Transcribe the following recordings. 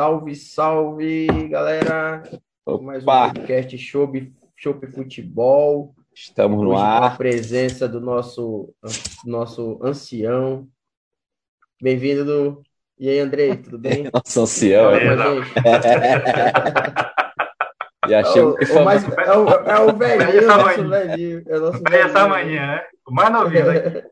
Salve, salve, galera! Mais um Opa, podcast Chopp Futebol. estamos no Hoje com a ar. presença do nosso, nosso ancião. Bem-vindo. do- E aí, Andrei, tudo bem? Nosso ancião. É. com a gente. Já É o, o mais- é o, é o velhinho, Velho é o nosso velhinho. É o nosso Veio essa velhinho. manhã, né? O mais novinho aqui.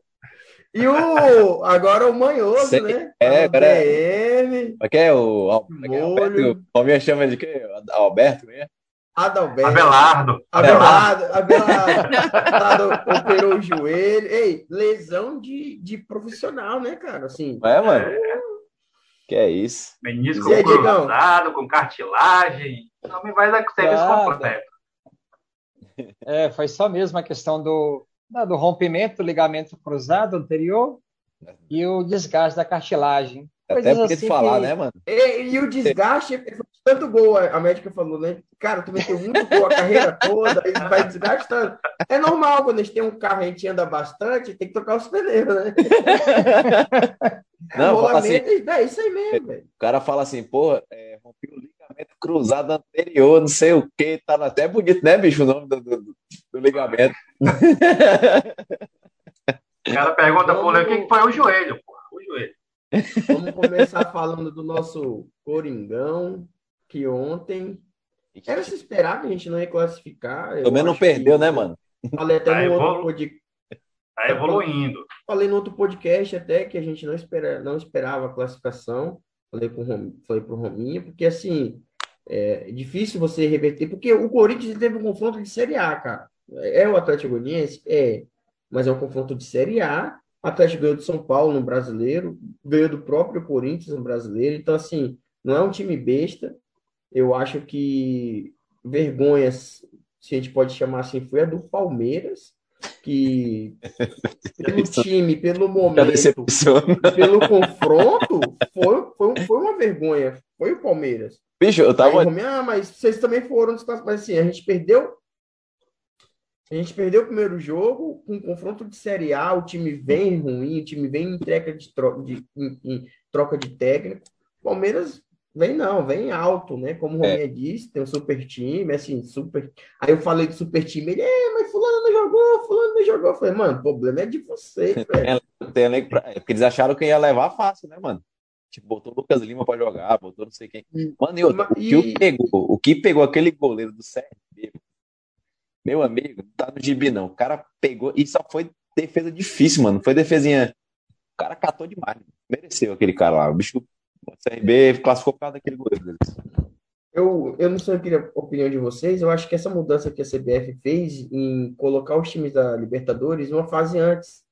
E o agora o manhoso, Sei- né? é, o agora é- Como é que é o é é? Alberto? O Palmeiras chama de quê? Alberto? né? Adalberto. Abelardo. Abelardo, Abelardo, Abelardo operou o joelho. Ei, lesão de, de profissional, né, cara? Assim, é, mano? Que é isso? Menisco Diegão? cruzado, com cartilagem. Não me vai dar serviço completo. É, foi só mesmo a questão do, do rompimento do ligamento cruzado anterior e o desgaste da cartilagem. Até porque assim falar, que- né, mano? e, e o desgaste, foi tanto gol, a médica falou, né? Cara, tu meteu muito gol a carreira toda, aí vai desgastando. É normal, quando a gente tem um carro e a gente anda bastante, tem que trocar os pneus, né? Não, fala assim, Rolamento, é isso aí mesmo, velho. o cara fala assim, porra, é, rompi o ligamento cruzado anterior, não sei o quê. Tá até bonito, né, bicho, o nome do, do- do ligamento. O cara pergunta pro Léo o que que foi o joelho, porra. O joelho. Vamos começar falando do nosso Coringão, que ontem era se esperar que a gente não ia classificar. Eu Pelo menos não acho que- perdeu, né, mano? Falei até Tá no outro evolu- podcast. Tá evoluindo. Falei no outro podcast até que a gente não, espera, não esperava a classificação. Falei com o Rom- falei pro Rominha, porque assim, é difícil você reverter, porque o Corinthians teve um confronto de Série A, cara. É o Atlético Goianiense? É, mas é um confronto de Série A. O Atlético ganhou de São Paulo no Brasileiro, ganhou do próprio Corinthians no Brasileiro. Então, assim, não é um time besta. Eu acho que vergonhas, se a gente pode chamar assim, foi a do Palmeiras, que pelo time, pelo momento, pelo confronto, foi, foi, foi uma vergonha. Foi o Palmeiras. Bicho, eu Aí, tava. Rominho, ah, mas vocês também foram. Mas assim, a gente perdeu. A gente perdeu o primeiro jogo com um confronto de Série A, o time vem ruim, o time vem em troca de, tro- de- em- em troca de técnico. Palmeiras vem não, vem alto, né? Como o É. Rominha disse, tem um super time, assim, super. Aí eu falei do super time, ele, é, mas fulano não jogou, fulano não jogou. Eu falei, mano, o problema é de vocês, velho. Tem pra- é Porque eles acharam que ia levar fácil, né, mano? Tipo, botou o Lucas Lima pra jogar, botou não sei quem. Hum. Mano, e outra, o que E- pegou, o que pegou aquele goleiro do CRB, meu amigo, não tá no gibi, não. O cara pegou e só foi defesa difícil, mano. Foi defesinha. O cara catou demais. Mereceu aquele cara lá. O bicho, o CRB classificou por causa daquele goleiro deles. Eu, eu não sei, queria a opinião de vocês. Eu acho que essa mudança que a CBF fez em colocar os times da Libertadores uma fase antes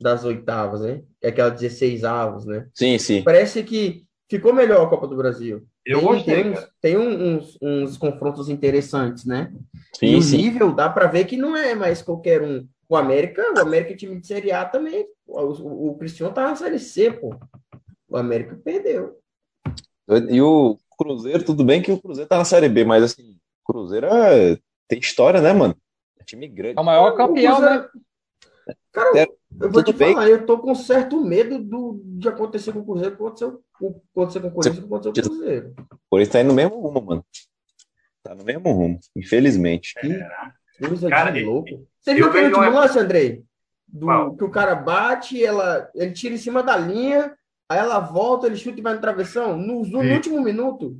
das oitavas, né? É aquela 16 avos, né? Sim, sim. Parece que ficou melhor a Copa do Brasil. Eu Tem, gostei, tem uns, tem um- uns, uns confrontos interessantes, né? E Sim, o sim. nível dá para ver que não é mais qualquer um. O América, o América é time de Série A também. O, o, o Cristiano tá na Série C, pô. O América perdeu. E o Cruzeiro, tudo bem que o Cruzeiro tá na Série B, mas assim, o Cruzeiro é- tem história, né, mano? É time grande. É o maior campeão, O né? Cruzeiro- Cara, É, eu vou te bem. falar, eu tô com certo medo do, de acontecer com o Cruzeiro, que aconteceu, com- acontecer com o Corinthians, que aconteceu com o Cruzeiro. Por isso tá indo no mesmo rumo, mano. Tá no mesmo rumo, infelizmente. Que coisa Cara, de louco. Você eu viu aquele último lance, Andrei? Do, Qual? que o cara bate, ela, ele tira em cima da linha, aí ela volta, ele chuta e vai no travessão. No, no último minuto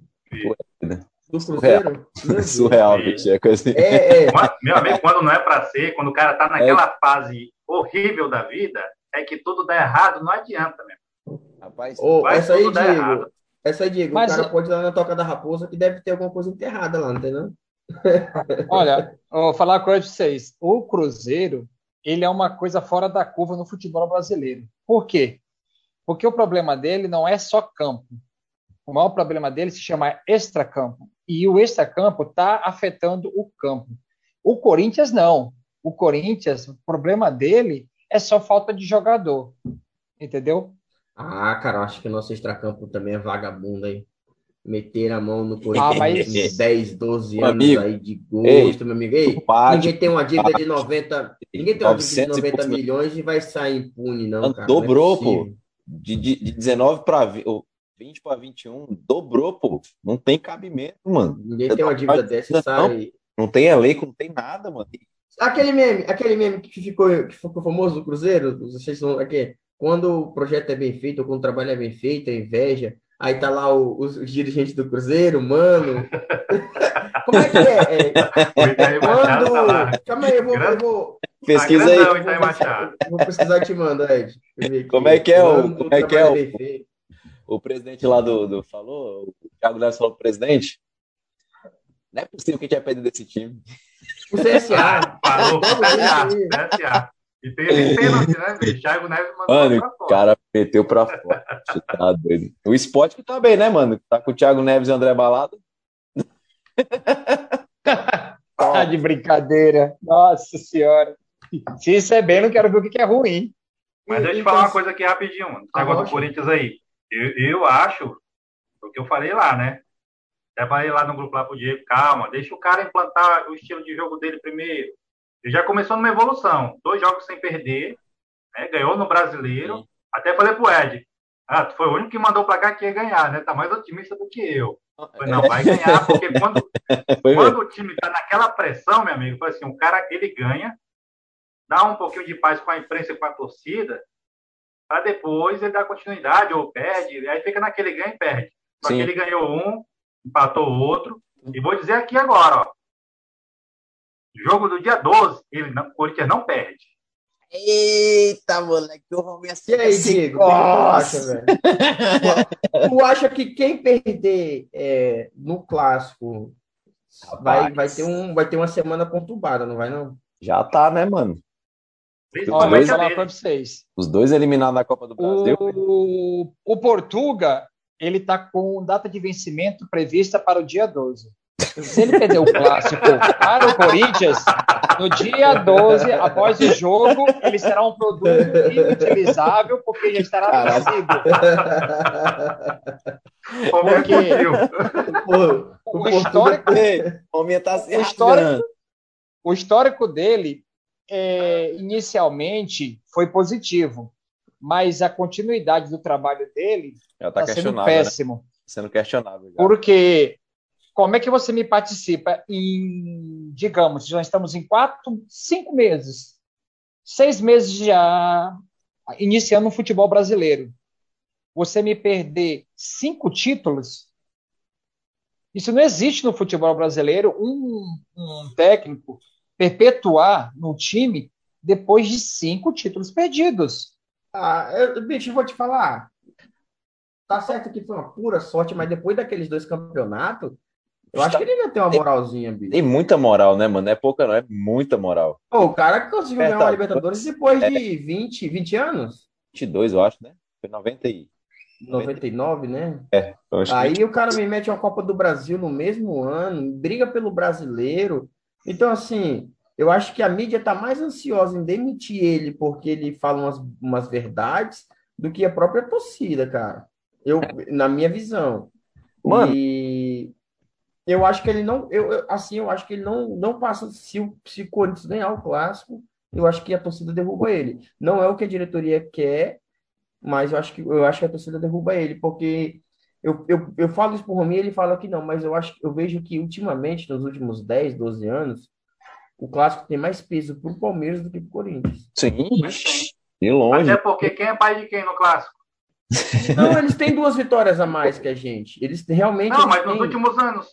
do Cruzeiro. Surreal, bicho. É coisa. É, é. Quando- Meu amigo, quando não é pra ser, quando o cara tá naquela fase horrível da vida, é que tudo dá errado, não adianta, meu. Rapaz, Vai essa aí, Diego. errado. Essa aí, Diego. Mas o cara é- pode ir lá na Toca da Raposa que deve ter alguma coisa enterrada lá, não tem não? Olha, vou falar uma coisa para vocês. O Cruzeiro, ele é uma coisa fora da curva no futebol brasileiro. Por quê? Porque o problema dele não é só campo. O maior problema dele se chama extracampo. E o extracampo está afetando o campo. O Corinthians não. O Corinthians, o problema dele é só falta de jogador. Entendeu? Ah, cara, eu acho que o nosso extracampo também é vagabundo aí. Meter a mão no Ah, Corinthians mas- com 10, 12 Meu anos amigo. aí de Ei, gosto, meu amigo. Ei, bate, ninguém tem uma dívida de bate. 90, ninguém tem uma dívida de 900 e 90 poucos milhões e vai sair impune, não, cara. não é dobrou, pô. De, de, de 19 para 20 para 21, dobrou, pô. Não tem cabimento, mano. Ninguém tem uma dívida dessa e sai. Não tem elenco, não tem nada, mano. Aquele meme, aquele meme que ficou, que ficou famoso do Cruzeiro, vocês são aqui, quando o projeto é bem feito, ou quando o trabalho é bem feito, é inveja, aí tá lá o, os, os, dirigentes do Cruzeiro, mano. Como é que é? é quando... Calma aí, eu vou, eu vou... Pesquisa aí. Vou, vou pesquisar e te mando, Ed. Como é que é o, como é que é o, o presidente lá do, do falou, o Thiago Neves falou pro presidente, não é possível que a gente ia perder desse time. O CSA. Falou, CSA, CSA. E tem esse pênalti, né? O Thiago Neves mandou mano, pra fora. o cara meteu pra fora. tá doido. O esporte que tá bem, né, mano? Tá com o Thiago Neves e o André Balada. tá de brincadeira. Nossa senhora. Se isso é bem, não quero ver o que é ruim. Mas deixa eu falar uma coisa aqui rapidinho, mano. O negócio do Corinthians aí. Eu, eu acho, o que eu falei lá, né? Até falei lá no grupo lá pro Diego, calma, deixa o cara implantar o estilo de jogo dele primeiro. Ele já começou numa evolução. Dois jogos sem perder, né? ganhou no brasileiro. Sim. Até falei pro Ed. Ah, tu foi o único que mandou pra cá que ia ganhar, né? Tá mais otimista do que eu. Falei, não, vai ganhar, porque quando, quando o time tá naquela pressão, meu amigo, foi assim, o cara, ele ganha, dá um pouquinho de paz com a imprensa e com a torcida, para depois ele dar continuidade ou perde, aí fica naquele ganha e perde. Só Sim. que ele ganhou um, empatou o outro, e vou dizer aqui agora, ó, Jogo do dia 12, ele não, o Corinthians não perde. Eita, moleque, o assim. E aí, Diego, tu acha, velho? tu acha que quem perder é, no clássico vai, vai, ter um, vai ter uma semana conturbada, não vai, não? Já tá, né, mano? Falar vocês. Os dois eliminados da Copa do Brasil. O, o Portuga, ele tá com data de vencimento prevista para o dia 12. Se ele perder o clássico para o Corinthians, no dia 12, após o jogo, ele será um produto inutilizável, porque já estará vencido. Porque o, o histórico, tá o, histórico, o histórico dele, é, inicialmente, foi positivo, mas a continuidade do trabalho dele está tá sendo né? péssimo. Né? Sendo questionável. Já. Porque como é que você me participa em, digamos, já estamos em quatro, cinco meses, seis meses já iniciando o futebol brasileiro. Você me perder cinco títulos, isso não existe no futebol brasileiro. Um, um técnico perpetuar no time depois de cinco títulos perdidos. Ah, eu, bicho, eu vou te falar. Tá certo que foi uma pura sorte, mas depois daqueles dois campeonatos, eu acho que ele ainda tem uma moralzinha, bicho. Tem muita moral, né, mano? Não é pouca, não, é muita moral. Pô, o cara conseguiu é, ganhar tá, uma Libertadores depois é, de 20, 20 anos? 22, eu acho, né? Foi 90 e... 99, né? É. Aí que... o cara me mete uma Copa do Brasil no mesmo ano, briga pelo brasileiro. Então, assim, eu acho que a mídia tá mais ansiosa em demitir ele porque ele fala umas, umas verdades do que a própria torcida, cara. Eu, na minha visão. Mano, e eu acho que ele não, eu, eu, assim, eu acho que ele não, não passa se o, se o Corinthians ganhar o clássico, eu acho que a torcida derruba ele. Não é o que a diretoria quer, mas eu acho que eu acho que a torcida derruba ele, porque eu, eu, eu falo isso pro Rominho, ele fala que não, mas eu acho eu vejo que ultimamente, nos últimos 10, 12 anos, o clássico tem mais peso pro Palmeiras do que pro Corinthians. Sim, de longe. Até porque quem é pai de quem no clássico? Não, eles têm duas vitórias a mais que a gente. Eles realmente. Não, mas têm... nos últimos anos.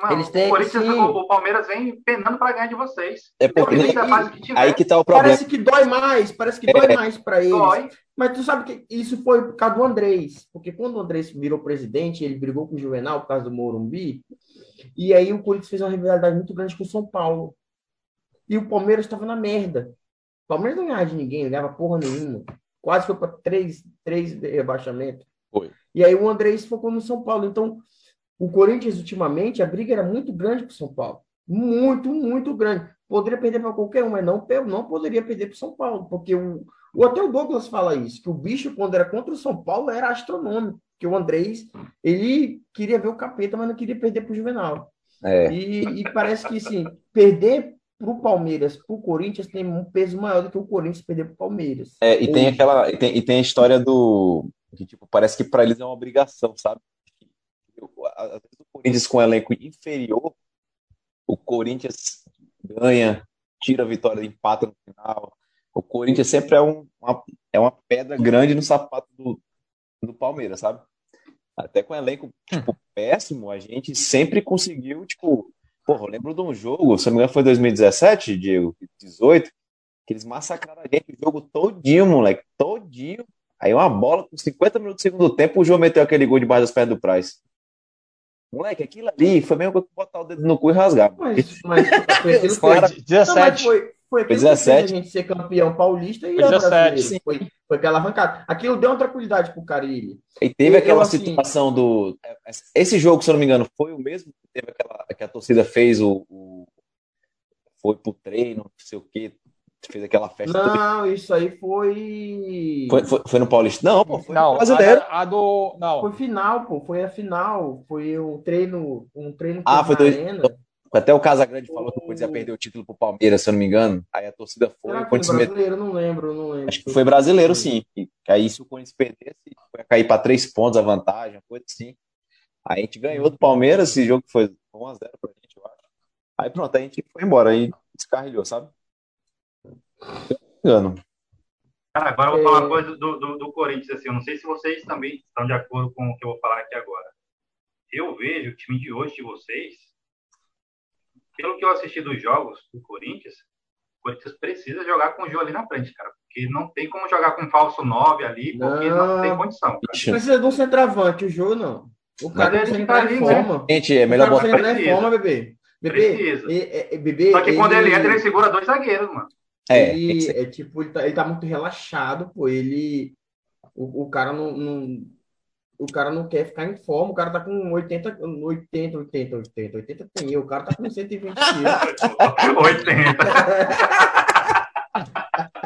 Mano, eles têm, o Corinthians, sim. o Palmeiras vem penando para ganhar de vocês. É porque e, que aí que tá o problema. Parece que dói mais, parece que dói é. mais para eles. Dói. Mas tu sabe que isso foi por causa do Andrés, porque quando o Andrés virou presidente, ele brigou com o Juvenal por causa do Morumbi, e aí o Corinthians fez uma rivalidade muito grande com o São Paulo. E o Palmeiras estava na merda. O Palmeiras não ganhava de ninguém, não ganhava porra nenhuma. Quase foi para três, três rebaixamentos. Foi. E aí o Andrés focou no São Paulo. Então, o Corinthians, ultimamente, a briga era muito grande para o São Paulo. Muito, muito grande. Poderia perder para qualquer um, mas não, não poderia perder para o São Paulo, porque o, o até o Douglas fala isso, que o bicho, quando era contra o São Paulo, era astronômico, que o Andrés, ele queria ver o capeta, mas não queria perder para o Juvenal. É. E, e, parece que, assim, perder para o Palmeiras, para o Corinthians, tem um peso maior do que o Corinthians perder para o Palmeiras. É, e tem aquela, e tem, e tem a história do Que, tipo, parece que para eles é uma obrigação, sabe? Às vezes o Corinthians com um elenco inferior, o Corinthians ganha, tira a vitória, empata no final. O Corinthians sempre é, um, uma, é uma pedra grande no sapato do, do Palmeiras, sabe? Até com o elenco tipo, péssimo, a gente sempre conseguiu, tipo, porra, eu lembro de um jogo, se não me engano foi 2017, Diego, 18, que eles massacraram a gente o jogo todinho, moleque, todinho. Aí uma bola com 50 minutos do segundo tempo, o João meteu aquele gol debaixo das pernas do Price. Moleque, aquilo ali foi mesmo que botar o dedo no cu e rasgar. Mas, mas foi aquilo que Foi Não, 17. mas foi, foi que 17. fez a gente ser campeão paulista e Foi 17, brasileiro. sim. Foi, foi aquela arrancada. Aquilo deu uma tranquilidade pro Carilli. E teve Eu, aquela assim- situação do. Esse jogo, se eu não me engano, foi o mesmo que teve aquela que a torcida fez o. o- Foi pro treino, não sei o quê, fez aquela festa. Não, isso aí foi. Foi, foi, foi no Paulista? Não, pô, foi Não, no brasileiro. a, a do. Não. Foi final, pô. Foi a final. Foi um treino. Um treino Ah, que foi dois- arena. Até o Casagrande falou que o Corinthians ia perder o título pro Palmeiras, se eu não me engano. Aí a torcida foi, Será que foi brasileiro? Não lembro, eu não lembro. Acho que foi brasileiro, sim. E aí, se o Corinthians perdesse, ia cair para três pontos a vantagem, uma coisa assim. Aí a gente ganhou do Palmeiras, esse jogo foi 1x0 pra gente, eu acho. Aí pronto, aí a gente foi embora, aí descarrilhou, sabe? Se eu não me engano. Cara, agora eu vou falar É. uma coisa do, do, do Corinthians, assim, eu não sei se vocês também estão de acordo com o que eu vou falar aqui agora. Eu vejo o time de hoje de vocês, pelo que eu assisti dos jogos do Corinthians, o Corinthians precisa jogar com o Gil ali na frente, cara, porque não tem como jogar com um falso 9 ali, porque não, Não. tem condição, Precisa de um centroavante, o jogo não. O cara Mas ele entrar tá em ali, né? forma. Gente, é O melhor botar. entrar em Precisa. forma, bebê. Bebê, Precisa. é- é- bebê, Só que quando ele entra, ele segura dois zagueiros, mano. É, ele é tipo, ele tá, ele tá muito relaxado, pô. Ele. O, o cara não, não- O cara não quer ficar em forma, o cara tá com 80, 80, 80, 80, 80 tem eu, o cara tá com 120 quilos. 80.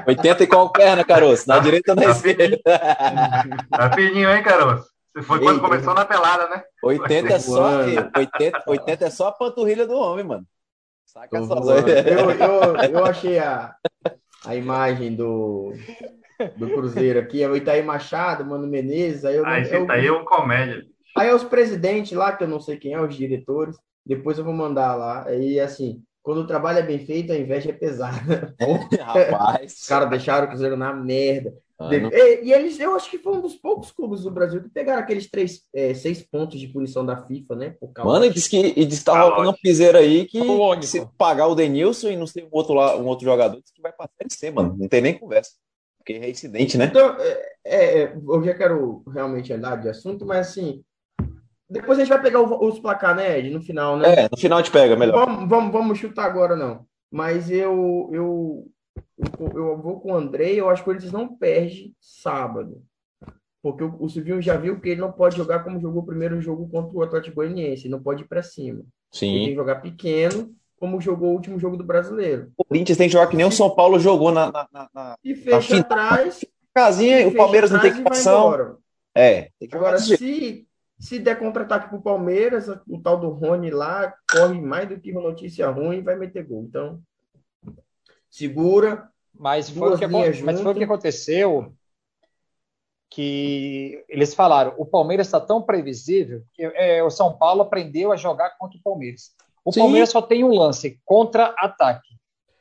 80 e qual perna, caroço? Na direita ou na Tá esquerda? Tá fininho, hein, Caroço? Você foi quando Ei, começou na pelada, né? 80 é só, Mano. 80, 80 é só a panturrilha do homem, mano. Saca Tô só. Eu, eu, eu achei a, a imagem do, do Cruzeiro aqui, é o Itaí Machado, Mano Menezes, aí eu, Aí eu- você tá aí, é um comédia. Aí é os presidentes lá, que eu não sei quem é, os diretores, depois eu vou mandar lá. Aí, assim, quando o trabalho é bem feito, a inveja é pesada. Rapaz. Os caras deixaram o Cruzeiro na merda. Mano, E, e eles, eu acho que foi um dos poucos clubes do Brasil que pegaram aqueles três, é, seis pontos de punição da FIFA, né? Por causa Mano, e diz que, e diz que tá rolando um piseiro aí que se pagar o Denilson e não ser um outro, lá, um outro jogador, diz que vai pra Série C, mano. Não tem nem conversa. Porque é incidente, né? Então, é, é, é, eu já quero realmente andar de assunto, mas assim, depois a gente vai pegar o- os placar, né, Ed, no final, né? É, no final a gente pega, melhor. Vamos, vamos, vamos chutar agora, não. Mas eu, eu, eu, eu vou com o Andrei, eu acho que o Corinthians não perde sábado. Porque o, o Silvinho já viu que ele não pode jogar como jogou o primeiro jogo contra o Atlético Goianiense, ele não pode ir para cima. Ele tem que Sim. jogar pequeno, como jogou o último jogo do Brasileiro. O Corinthians tem que jogar que nem o São Paulo jogou na, na, na, na E fecha final. atrás, casinha, o Palmeiras não tem e equipação. embora. É, tem que Agora, se, se der contra-ataque pro Palmeiras, o tal do Rony lá corre mais do que uma notícia ruim e vai meter gol. Então, segura. Mas foi, o que, mas foi o que aconteceu que eles falaram, o Palmeiras está tão previsível que é, o São Paulo aprendeu a jogar contra o Palmeiras. O Sim. Palmeiras só tem um lance, contra-ataque.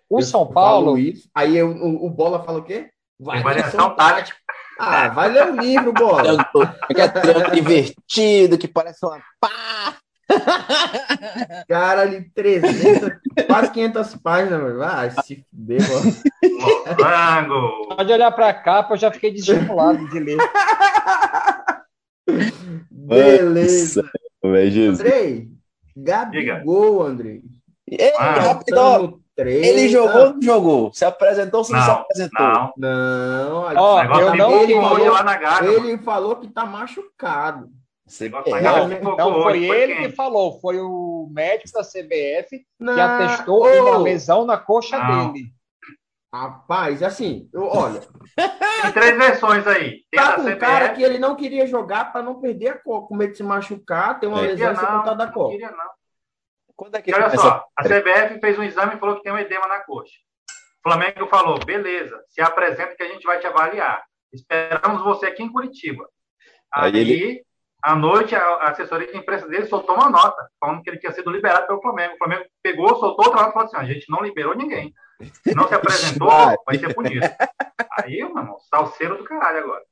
O Eu São Paulo, Isso. Aí eu- o, o Bola fala o quê? Tem variação tática. Ah, vai ler o livro, Bola. Que é triângulo invertido, que parece uma pá. Cara, ali 300, quase 500 páginas, mano. Vai se fuder. Morango. pode olhar para a capa, eu já fiquei desestimulado de ler. Beleza. Velho, Jesus. Andrei, Gabigol, Andrei. Ei, Ah, rapidão. treino. Ele jogou ou não jogou? Se apresentou ou se não, se Não, apresentou? não. Não, Ó, eu não- ele, falou, lá na mano. ele falou que tá machucado. Você- não, Não foi ele que falou, foi o médico da CBF que Não, atestou ô, uma lesão na coxa Não. dele. Rapaz, assim, eu, olha, Tem três versões aí. Tem tá com um CBF. cara que ele não queria jogar para não perder a Copa, com medo de se machucar, ter uma lesão e ser não, contado da não Copa. queria, não. Quando é que E olha só, a CBF fez um exame e falou que tem um edema na coxa. O Flamengo falou, beleza, se apresenta que a gente vai te avaliar. Esperamos você aqui em Curitiba. Aí, aí ele... à noite, a assessoria de imprensa dele soltou uma nota, falando que ele tinha sido liberado pelo Flamengo. O Flamengo pegou, soltou outra nota e falou assim: a gente não liberou ninguém. Se não se apresentou, vai ser punido. Aí, mano, salseiro do caralho agora.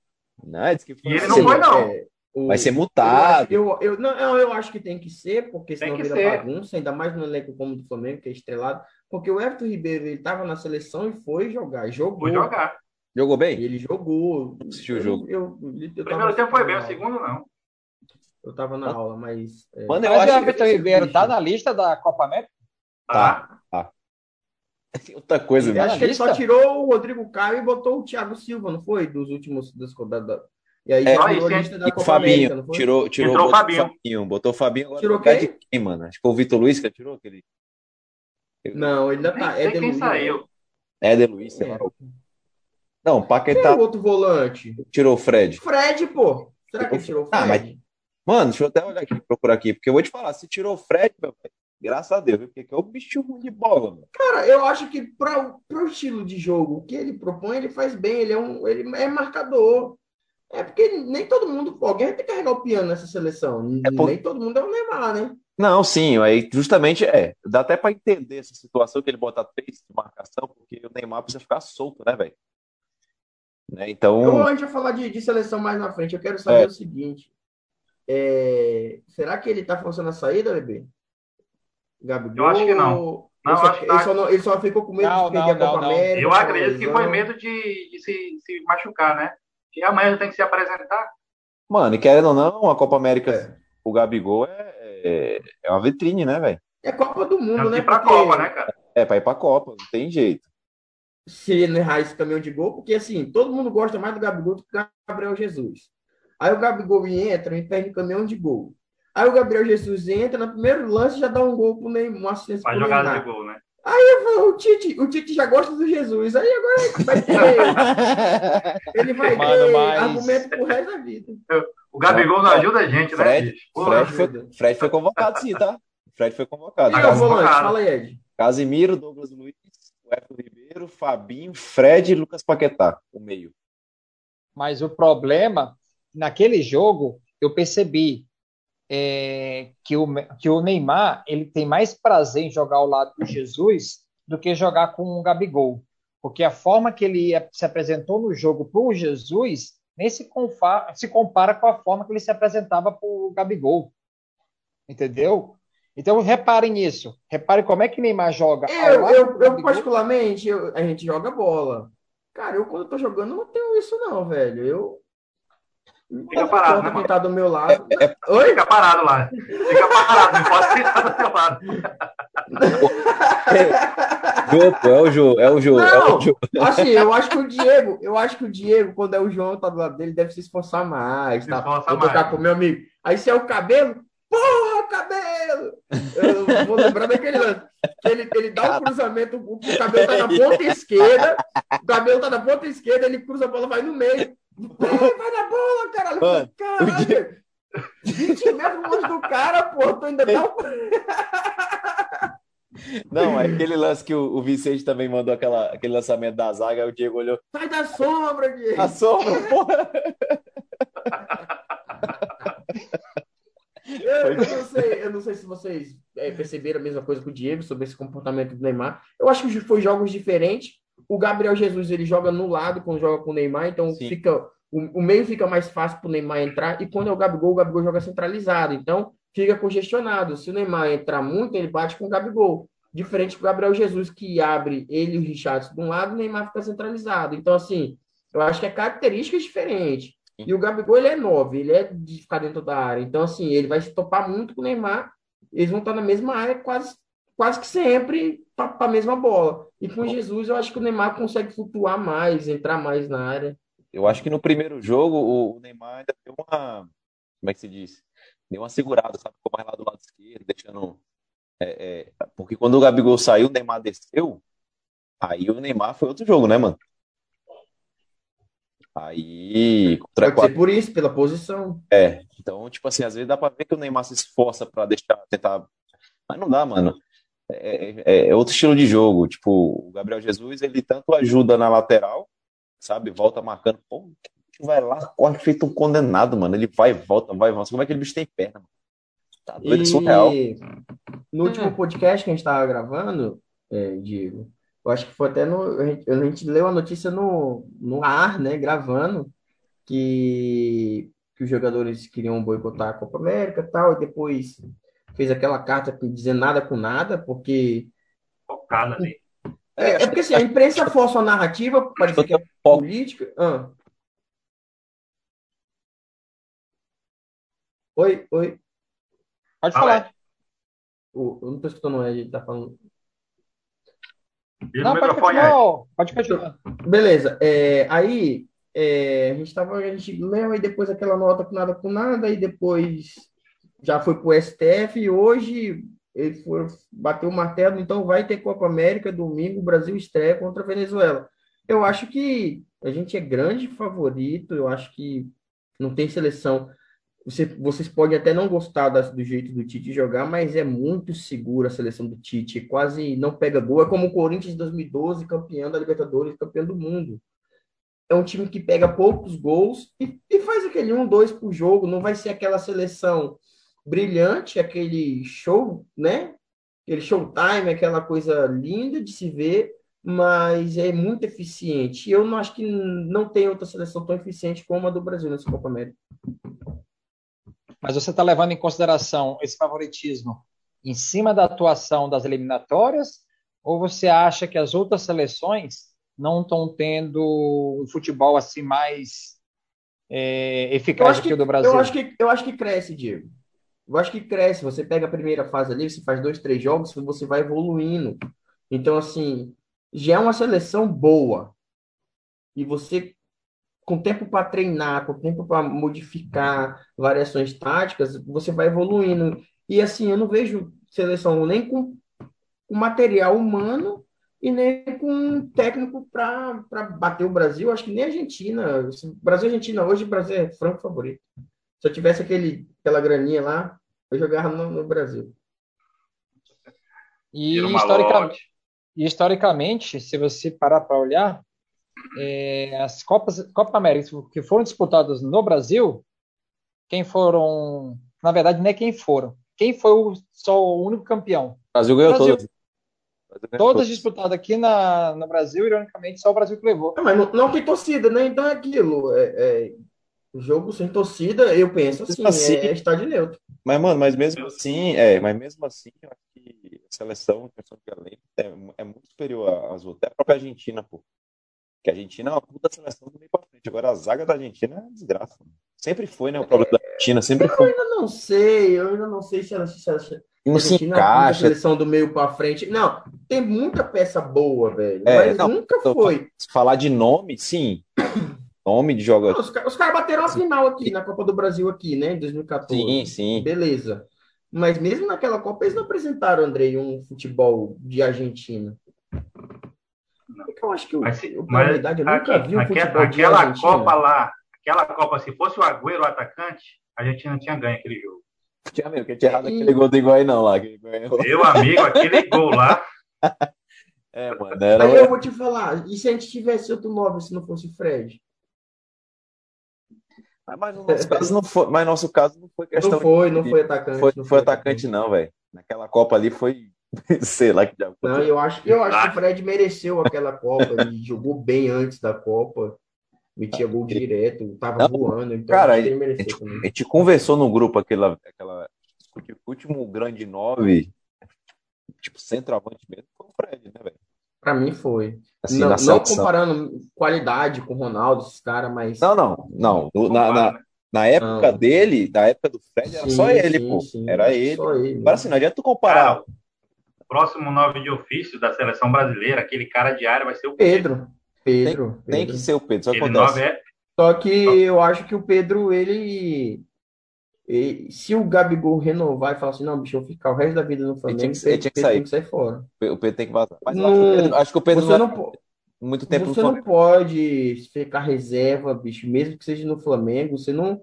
Não, que e ele não foi, não. É, o, vai ser multado. Eu, eu, não, eu acho que tem que ser, porque senão vira ser. bagunça, ainda mais no elenco como do Flamengo, que é estrelado. Porque o Everton Ribeiro, ele estava na seleção e foi jogar. Jogou. Foi jogar. Jogou bem? Ele jogou. Assistiu o jogo. Eu, eu, eu primeiro tempo foi bem, o segundo não. Eu tava na aula, mas. É... Mano, eu mas acho o Everton Ribeiro tá na lista da Copa América? Tá. tá. Outra coisa, Eu acho que ele só tirou o Rodrigo Caio e botou o Thiago Silva, não foi? Dos últimos. Dos, da, da... E aí é, tirou a lista da Copa Fabinho, América, Tirou, tirou, Entrou botou o Fabinho. Fabinho. Botou o Fabinho agora. Tirou quem? quem, mano? Acho que foi o Vitor Luiz que tirou aquele. Não, ele ainda tá. É quem Luiz, saiu. É de Luiz, é. Não, Paquetá. Quem é o outro volante? Tirou o Fred. Fred, pô. Será que ele tirou o Fred? Ah, mas... Mano, deixa eu até olhar aqui, procurar aqui, porque eu vou te falar, se tirou o Fred, meu pai, graças a Deus, porque é o bicho ruim de bola, mano. Cara, eu acho que para o estilo de jogo que ele propõe, ele faz bem, ele é um ele é marcador. É porque nem todo mundo, alguém vai ter que carregar o piano nessa seleção. É por... Nem todo mundo é o Neymar, né? Não, sim, aí justamente é. Dá até para entender essa situação que ele bota três de marcação, porque o Neymar precisa ficar solto, né, velho? Né? Então. Eu, a gente vai falar de, de, seleção mais na frente. Eu quero saber é. o seguinte: é, será que ele tá forçando a saída, bebê? Gabigol? Eu acho que não. Não, ele, só, ele, tá... só não, ele, só, ficou com medo não, de perder não, a Copa América. Eu acredito que foi medo de, de se, se, machucar, né? E amanhã ele tem que se apresentar. Mano, e querendo ou não, a Copa América, é. o Gabigol é, é, é, uma vitrine, né, velho? É Copa do Mundo, é né? pra porque... Copa, né, cara? É, pra ir pra Copa, não tem jeito. Se ele errar esse caminhão de gol, porque assim, todo mundo gosta mais do Gabigol do que do Gabriel Jesus. Aí o Gabigol entra e perde caminhão de gol. Aí o Gabriel Jesus entra, no primeiro lance já dá um gol pro Neymar, uma assistência Vai jogada de gol, né? Aí o Tite, o Tite já gosta do Jesus. Aí agora vai ter. ele vai Mano, ter mas... argumento pro resto da vida. O Gabigol não ajuda a gente, né? Fred, Fred, foi, Fred foi convocado, sim, tá? Fred foi convocado. E o volante? Fala aí, Ed. Casimiro, Douglas Luiz, Everton Ribeiro, Fabinho, Fred e Lucas Paquetá, o meio. Mas o problema, naquele jogo, eu percebi é, que, o, que o Neymar ele tem mais prazer em jogar ao lado do Jesus do que jogar com o Gabigol. Porque a forma que ele se apresentou no jogo para o Jesus nem se, se compara com a forma que ele se apresentava para o Gabigol. Entendeu? Então, reparem nisso. Reparem como é que Neymar joga. Eu, eu, eu particularmente, eu, a gente joga bola. Cara, eu quando eu tô jogando não tenho isso não, velho. Eu, Fica parado, né, mano? Tá do meu lado. É, é... Oi? Fica parado lá. Fica parado, não pode ficar do seu lado. Jô, é o Jô, é o Jô, não, é o. Assim, eu acho que o Diego, eu acho que o Diego, quando é o João tá do lado dele, deve se esforçar mais. Tá? Esforça Vou tocar com meu amigo. Aí se é o cabelo, porra, cabelo! Eu vou lembrar daquele lance. Ele, ele dá um cruzamento, o cabelo tá na ponta esquerda, o cabelo tá na ponta esquerda, ele cruza a bola, vai no meio. Vai na bola, caralho. Mano, caralho. Dia... 20 metros longe do cara, pô. Tu ainda tá. Não, é aquele lance que o, o, Vicente também mandou aquela, aquele lançamento da zaga, o Diego olhou. Sai da sombra, Diego! A sombra, porra! Eu, eu, não sei, eu não sei se vocês é, perceberam a mesma coisa com o Diego sobre esse comportamento do Neymar. Eu acho que foi jogos diferentes. O Gabriel Jesus ele joga no lado quando joga com o Neymar, então Sim. fica o, o, meio fica mais fácil para o Neymar entrar. E quando é o Gabigol, o Gabigol joga centralizado, então fica congestionado. Se o Neymar entrar muito, ele bate com o Gabigol. Diferente do Gabriel Jesus, que abre ele e o Richardson de um lado, o Neymar fica centralizado. Então, assim, eu acho que é características diferentes. E o Gabigol, ele é nove, ele é de ficar dentro da área. Então, assim, ele vai se topar muito com o Neymar. Eles vão estar na mesma área quase, quase que sempre para a mesma bola. E com Jesus, eu acho que o Neymar consegue flutuar mais, entrar mais na área. Eu acho que no primeiro jogo o Neymar ainda deu uma. Como é que se diz? Deu uma segurada, sabe? Ficou mais lá do lado esquerdo, deixando. É, é... porque quando o Gabigol saiu, o Neymar desceu. Aí o Neymar foi outro jogo, né, mano? Aí. Pode ser por isso, pela posição. É. Então, tipo assim, às vezes dá pra ver que o Neymar se esforça pra deixar, tentar. Mas não dá, mano. É, é, é, outro estilo de jogo. Tipo, o Gabriel Jesus, ele tanto ajuda na lateral, sabe? Volta marcando. Pô, vai lá, corre feito um condenado, mano. Ele vai e volta, vai e volta. Como é que aquele bicho tem perna, mano? Tá doido, é surreal. No último hum. podcast que a gente tava gravando, é, Diego, eu acho que foi até no. A gente, a gente leu a notícia no, no ar, né? Gravando, que, que os jogadores queriam boicotar a Copa América e tal, e depois fez aquela carta dizendo nada com nada, porque. Focada ali. É, é, porque assim, a imprensa força a narrativa, parece que é política. Ah. Oi, oi. Pode falar. O, eu não estou escutando o Ed, tá falando. Não, pode continuar. Pode continuar. Beleza. É, aí é, a gente tava, a gente leu aí depois aquela nota com nada com nada, e depois já foi pro STF, e hoje ele foi, bateu o martelo, então vai ter Copa América domingo, o Brasil estreia contra a Venezuela. Eu acho que a gente é grande favorito, eu acho que não tem seleção. Você, vocês podem até não gostar do jeito do Tite jogar, mas é muito segura a seleção do Tite, quase não pega gol. É como o Corinthians de 2012, campeão da Libertadores, campeão do mundo. É um time que pega poucos gols e, e faz aquele um, dois por jogo. Não vai ser aquela seleção brilhante, aquele show, né? Aquele showtime, aquela coisa linda de se ver, mas é muito eficiente. Eu não acho que não tem outra seleção tão eficiente como a do Brasil nessa Copa América. Mas você está levando em consideração esse favoritismo em cima da atuação das eliminatórias? Ou você acha que as outras seleções não estão tendo um futebol assim mais é, eficaz que, que o do Brasil? Eu acho que, eu acho que cresce, Diego. Eu acho que cresce. Você pega a primeira fase ali, você faz dois, três jogos, você vai evoluindo. Então, assim, já é uma seleção boa. E você com tempo para treinar, com tempo para modificar variações táticas, você vai evoluindo. E assim, eu não vejo seleção nem com, com material humano e nem com técnico para bater o Brasil. Acho que nem a Argentina. Brasil e Argentina hoje, Brasil é franco favorito. Se eu tivesse aquele, aquela graninha lá, eu jogava no, no Brasil. E, historicamente, e historicamente, se você parar para olhar, é, as Copas Copa América que foram disputadas no Brasil, quem foram, na verdade, não é quem foram. Quem foi o, só o único campeão? O Brasil ganhou Brasil. todas. Todas disputadas aqui na, no Brasil, ironicamente, só o Brasil que levou. Não, mas não, não tem torcida, né? Então é aquilo. É, é, jogo sem torcida, eu penso assim, assim é, é estádio neutro. Mas, mano, mas mesmo assim, é, mas mesmo assim, eu acho que a seleção, a questão de além, é, é muito superior às outras. Até a própria Argentina, pô. Que a Argentina é uma puta seleção do meio pra frente. Agora a zaga da Argentina é desgraça. Mano. Sempre foi, né? O problema da Argentina, sempre eu foi. Eu ainda não sei, eu ainda não sei se ela se acha. Não se é encaixa. seleção do meio para frente. Não, tem muita peça boa, velho. É, mas não, nunca foi. Se falar de nome, sim. Nome de jogador. Os, os caras bateram a final aqui, na Copa do Brasil aqui, né? Em 2014. Sim, sim. Beleza. Mas mesmo naquela Copa, eles não apresentaram, Andrei, um futebol de Argentina. Eu acho que, mas, eu, mas, verdade, eu nunca vi um aquela, aquela Copa lá, aquela Copa, se fosse o Agüero o atacante, a gente não tinha ganho aquele jogo. Tinha mesmo, que tinha errado e... aquele gol do Higuaín não lá. Meu amigo, aquele gol lá. É, mano, era... Aí eu vou te falar, e se a gente tivesse outro nome se não fosse o Fred? Mas no nosso caso não foi, mas nosso caso não foi questão. Não foi, de... não foi atacante. Foi, não foi, foi atacante, não, velho. Naquela Copa ali foi sei lá que já Não, eu acho, eu acho que o Fred mereceu aquela Copa. Ele jogou bem antes da Copa. Metia gol direto, tava não, voando. Então cara, ele mereceu a gente, também. A gente conversou no grupo aquela, aquela último grande nove, tipo, centroavante mesmo, foi o Fred, né, velho? Pra mim foi. Assim, não, não comparando qualidade com o Ronaldo, esses caras, mas. Não, não, não. Na, na, na época não. dele, na época do Fred, era sim, só ele, sim, pô. Sim, era ele. Ele. Agora assim, não adianta tu comparar. Cara, próximo nove de ofício da seleção brasileira, aquele cara de área vai ser o Pedro. Pedro. Tem, Pedro. tem que ser o Pedro, só. É... Só que eu acho que o Pedro, ele, ele. Se o Gabigol renovar e falar assim, não, bicho, eu vou ficar o resto da vida no Flamengo, ele tinha que, Pedro, que, sair. tem que sair fora. O Pedro tem que vazar. Mas não, acho, que o Pedro você não, não muito tempo você não pode ficar reserva, bicho, mesmo que seja no Flamengo, você não.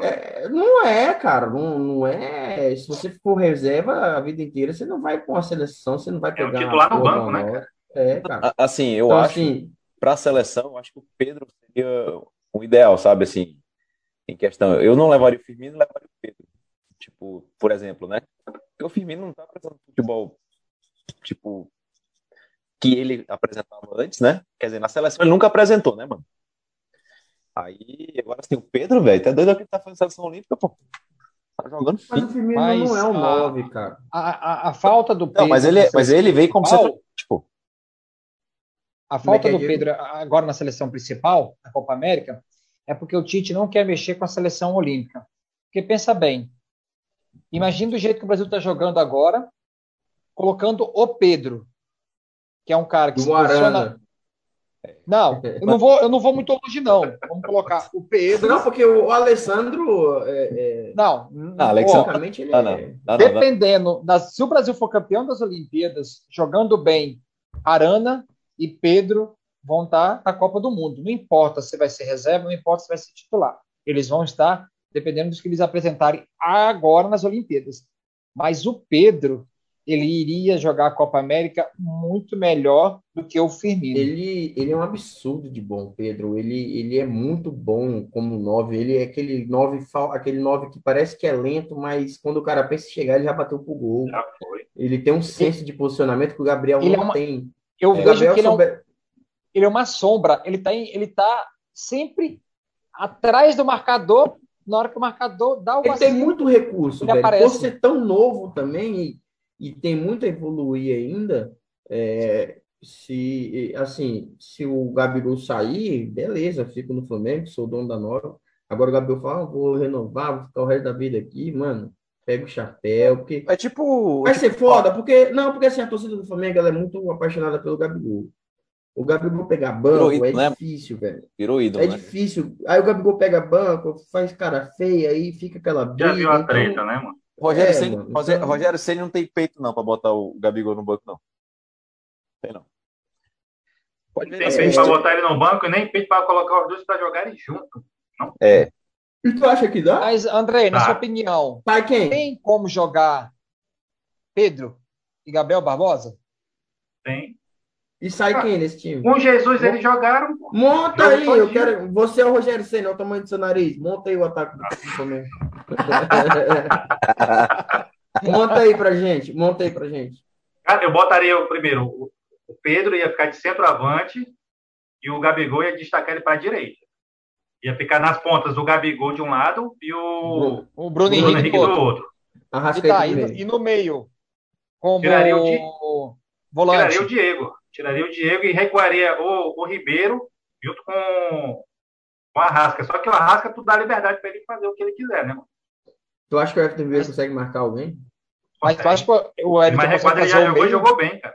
É, não é, cara, não, não é. Se você for reserva a vida inteira, você não vai com a seleção, você não vai pegar. É o titular no banco, né? É, cara. Assim, eu então, acho. Assim, para a seleção, eu acho que o Pedro seria um o ideal, sabe? Assim, em questão. Eu não levaria o Firmino, levaria o Pedro. Tipo, por exemplo, né? Porque o Firmino não tá apresentando futebol, tipo, que ele apresentava antes, né? Quer dizer, na seleção ele nunca apresentou, né, mano? Aí, agora assim, o Pedro, velho, tá doido que ele tá fazendo seleção olímpica, pô. Tá jogando Mas o Firmino mas não é um 9, cara. A, a, a, falta do Pedro. Não, mas ele, mas ele veio como seleção, tipo. A falta do Pedro agora na seleção principal, na Copa América, é porque o Tite não quer mexer com a seleção olímpica. Porque pensa bem, imagina do jeito que o Brasil está jogando agora, colocando o Pedro, que é um cara que se posiciona. Não, eu não vou, eu não vou muito longe não. Vamos colocar o Pedro. Não, porque o Alessandro. É, é... Não, não, Alexandre. Ele não, não, é... não, Dependendo, se o Brasil for campeão das Olimpíadas, jogando bem, Arana e Pedro vão estar na Copa do Mundo. Não importa se vai ser reserva, não importa se vai ser titular. Eles vão estar dependendo dos que eles apresentarem agora nas Olimpíadas. Mas o Pedro, ele iria jogar a Copa América muito melhor do que o Firmino. Ele, ele é um absurdo de bom, Pedro. Ele, ele é muito bom como nove. Ele é aquele nove, aquele nove que parece que é lento, mas quando o cara pensa em chegar, ele já bateu pro gol. Já foi. Ele tem um senso de posicionamento que o Gabriel ele não é uma... tem. Eu vejo Gabriel que ele, souber... é um... ele é uma sombra. Ele tá, em... ele tá sempre atrás do marcador na hora que o marcador dá o Ele tem muito recurso, ele velho. Aparece. Por ser tão novo também e, e tem muito a evoluir ainda, é, se assim, se o Gabiru sair, beleza, fico no Flamengo, sou dono da nova. Agora o Gabriel fala, ah, vou renovar, vou ficar o resto da vida aqui, mano. Pega o chapéu, porque é tipo vai tipo, ser foda, porque não, porque assim a torcida do Flamengo ela é muito apaixonada pelo Gabigol. O Gabigol pegar banco ídolo, é né? difícil, velho. Virou ídolo, É né? difícil. Aí o Gabigol pega banco, faz cara feia, aí fica aquela briga. Já viu a então... treta, né, mano? Rogério é, Ceni, mano, Rogério, então... Rogério Ceni não tem peito não para botar o Gabigol no banco não. Tem não. Pode ver, tem peito para botar ele no banco e nem peito para colocar os dois para jogarem junto. Não? É. E tu acha que dá? Mas André, na sua opinião, Pai quem? tem como jogar Pedro e Gabriel Barbosa? Tem. E sai ah, quem nesse time? Com Jesus eles jogaram. Monta aí, eu quero. Você é o Rogério Senna, é o tamanho do seu nariz. Monta aí o ataque do Flamengo. monta aí pra gente, monta aí pra gente. Cara, eu botaria o primeiro. O Pedro ia ficar de centroavante e o Gabigol ia destacar ele para a direita. Ia ficar nas pontas do Gabigol de um lado e o, o Bruno, Bruno Henrique, Henrique do outro. outro. E, tá, e, no, e, no, meio? Como tiraria o, Di... volante. Tiraria o Diego. Tiraria o Diego e recuaria o, o Ribeiro junto com, com o Arrasca. Só que o Arrasca tu dá liberdade para ele fazer o que ele quiser, né, mano? Tu acha que o Everton Ribeiro consegue marcar alguém? Mas tu acha que o Everton Mas ele já jogou e jogou bem, cara.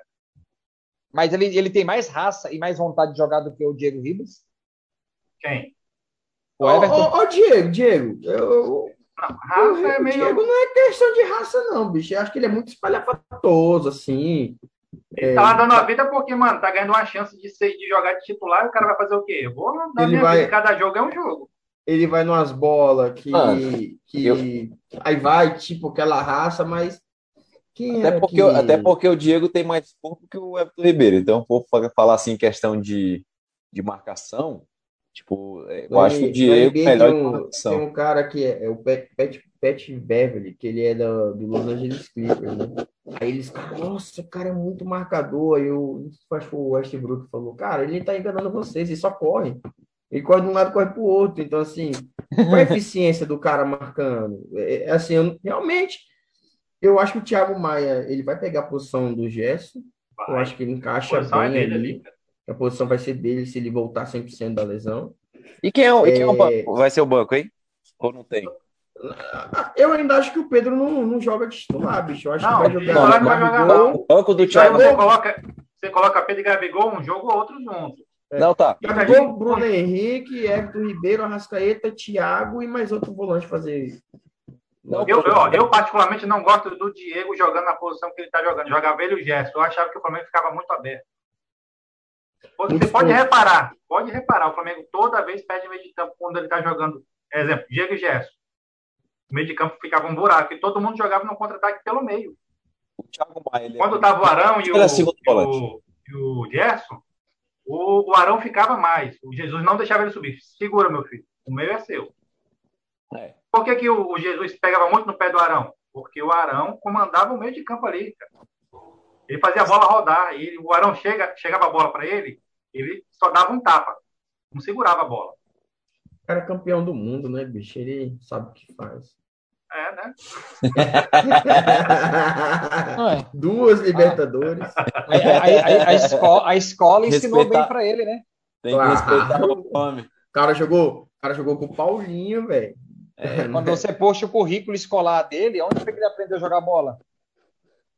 Mas ele, ele tem mais raça e mais vontade de jogar do que o Diego Ribas? Quem? O Everton. Ô, oh, oh, oh, Diego, Diego. Eu, não, raça o, é meio... Diego não é questão de raça, não, bicho. Eu acho que ele é muito espalhafatoso, assim. Ele é, tá dando a vida porque, mano, tá ganhando uma chance de, ser, de jogar de titular e o cara vai fazer o quê? Eu vou dar ele minha vai... vida, cada jogo é um jogo. Ele vai numas bolas que, ah, que eu... aí vai, tipo, aquela raça, mas até porque, que... até porque o Diego tem mais corpo que o Everton Ribeiro. Então, vou falar assim em questão de, de marcação, tipo, é, eu acho que o Diego é melhor tem um, tem um cara que é, é o Pet, Pet, Pet Beverly, que ele é do, do Los Angeles Clippers, né? Aí eles, nossa, o cara é muito marcador. Aí eu acho que o Westbrook falou, cara, ele tá enganando vocês, ele só corre. Ele corre de um lado corre pro outro. Então, assim, qual a eficiência do cara marcando? É, é assim, eu, realmente, eu acho que o Thiago Maia, ele vai pegar a posição do Gerson. Eu acho que ele encaixa bem é ali. ali a posição vai ser dele se ele voltar 100% da lesão. E quem é, o, é... Quem é o banco? Vai ser o banco, hein? Ou não tem? Eu ainda acho que o Pedro não, não joga de titular, bicho. Eu acho não, que vai jogar. Não, vai jogar não. O banco do Thiago. Você coloca, você coloca Pedro e Gabigol um jogo ou outro junto. É. Não, tá. Gabigol, Bruno Henrique, Everton Ribeiro, Arrascaeta, Thiago e mais outro volante fazer não, eu, eu, eu, particularmente, não gosto do Diego jogando na posição que ele está jogando. Jogava ele e o Gerson. Eu achava que o Flamengo ficava muito aberto. Você pode reparar, pode reparar, o Flamengo toda vez perde meio de campo quando ele está jogando. Exemplo, Diego e Gerson. O meio de campo ficava um buraco e todo mundo jogava no contra-ataque pelo meio. O Thiago Maia, quando estava o Arão e o, e o, e o Gerson, o, o Arão ficava mais. O Jesus não deixava ele subir. Segura, meu filho. O meio é seu. É. Por que, que o, o, Jesus pegava muito no pé do Arão? Porque o Arão comandava o meio de campo ali, cara. Ele fazia a bola rodar. E o Arão chega, chegava a bola para ele, ele só dava um tapa. Não segurava a bola. O cara é campeão do mundo, né, bicho? Ele sabe o que faz. É, né? Duas Libertadores. A, a, a, a, escola, a escola ensinou Respeitar. bem para ele, né? Tem que respeitar o cara jogou, o cara jogou com o Paulinho, velho. É, quando você posta o currículo escolar dele, onde foi que ele aprendeu a jogar bola?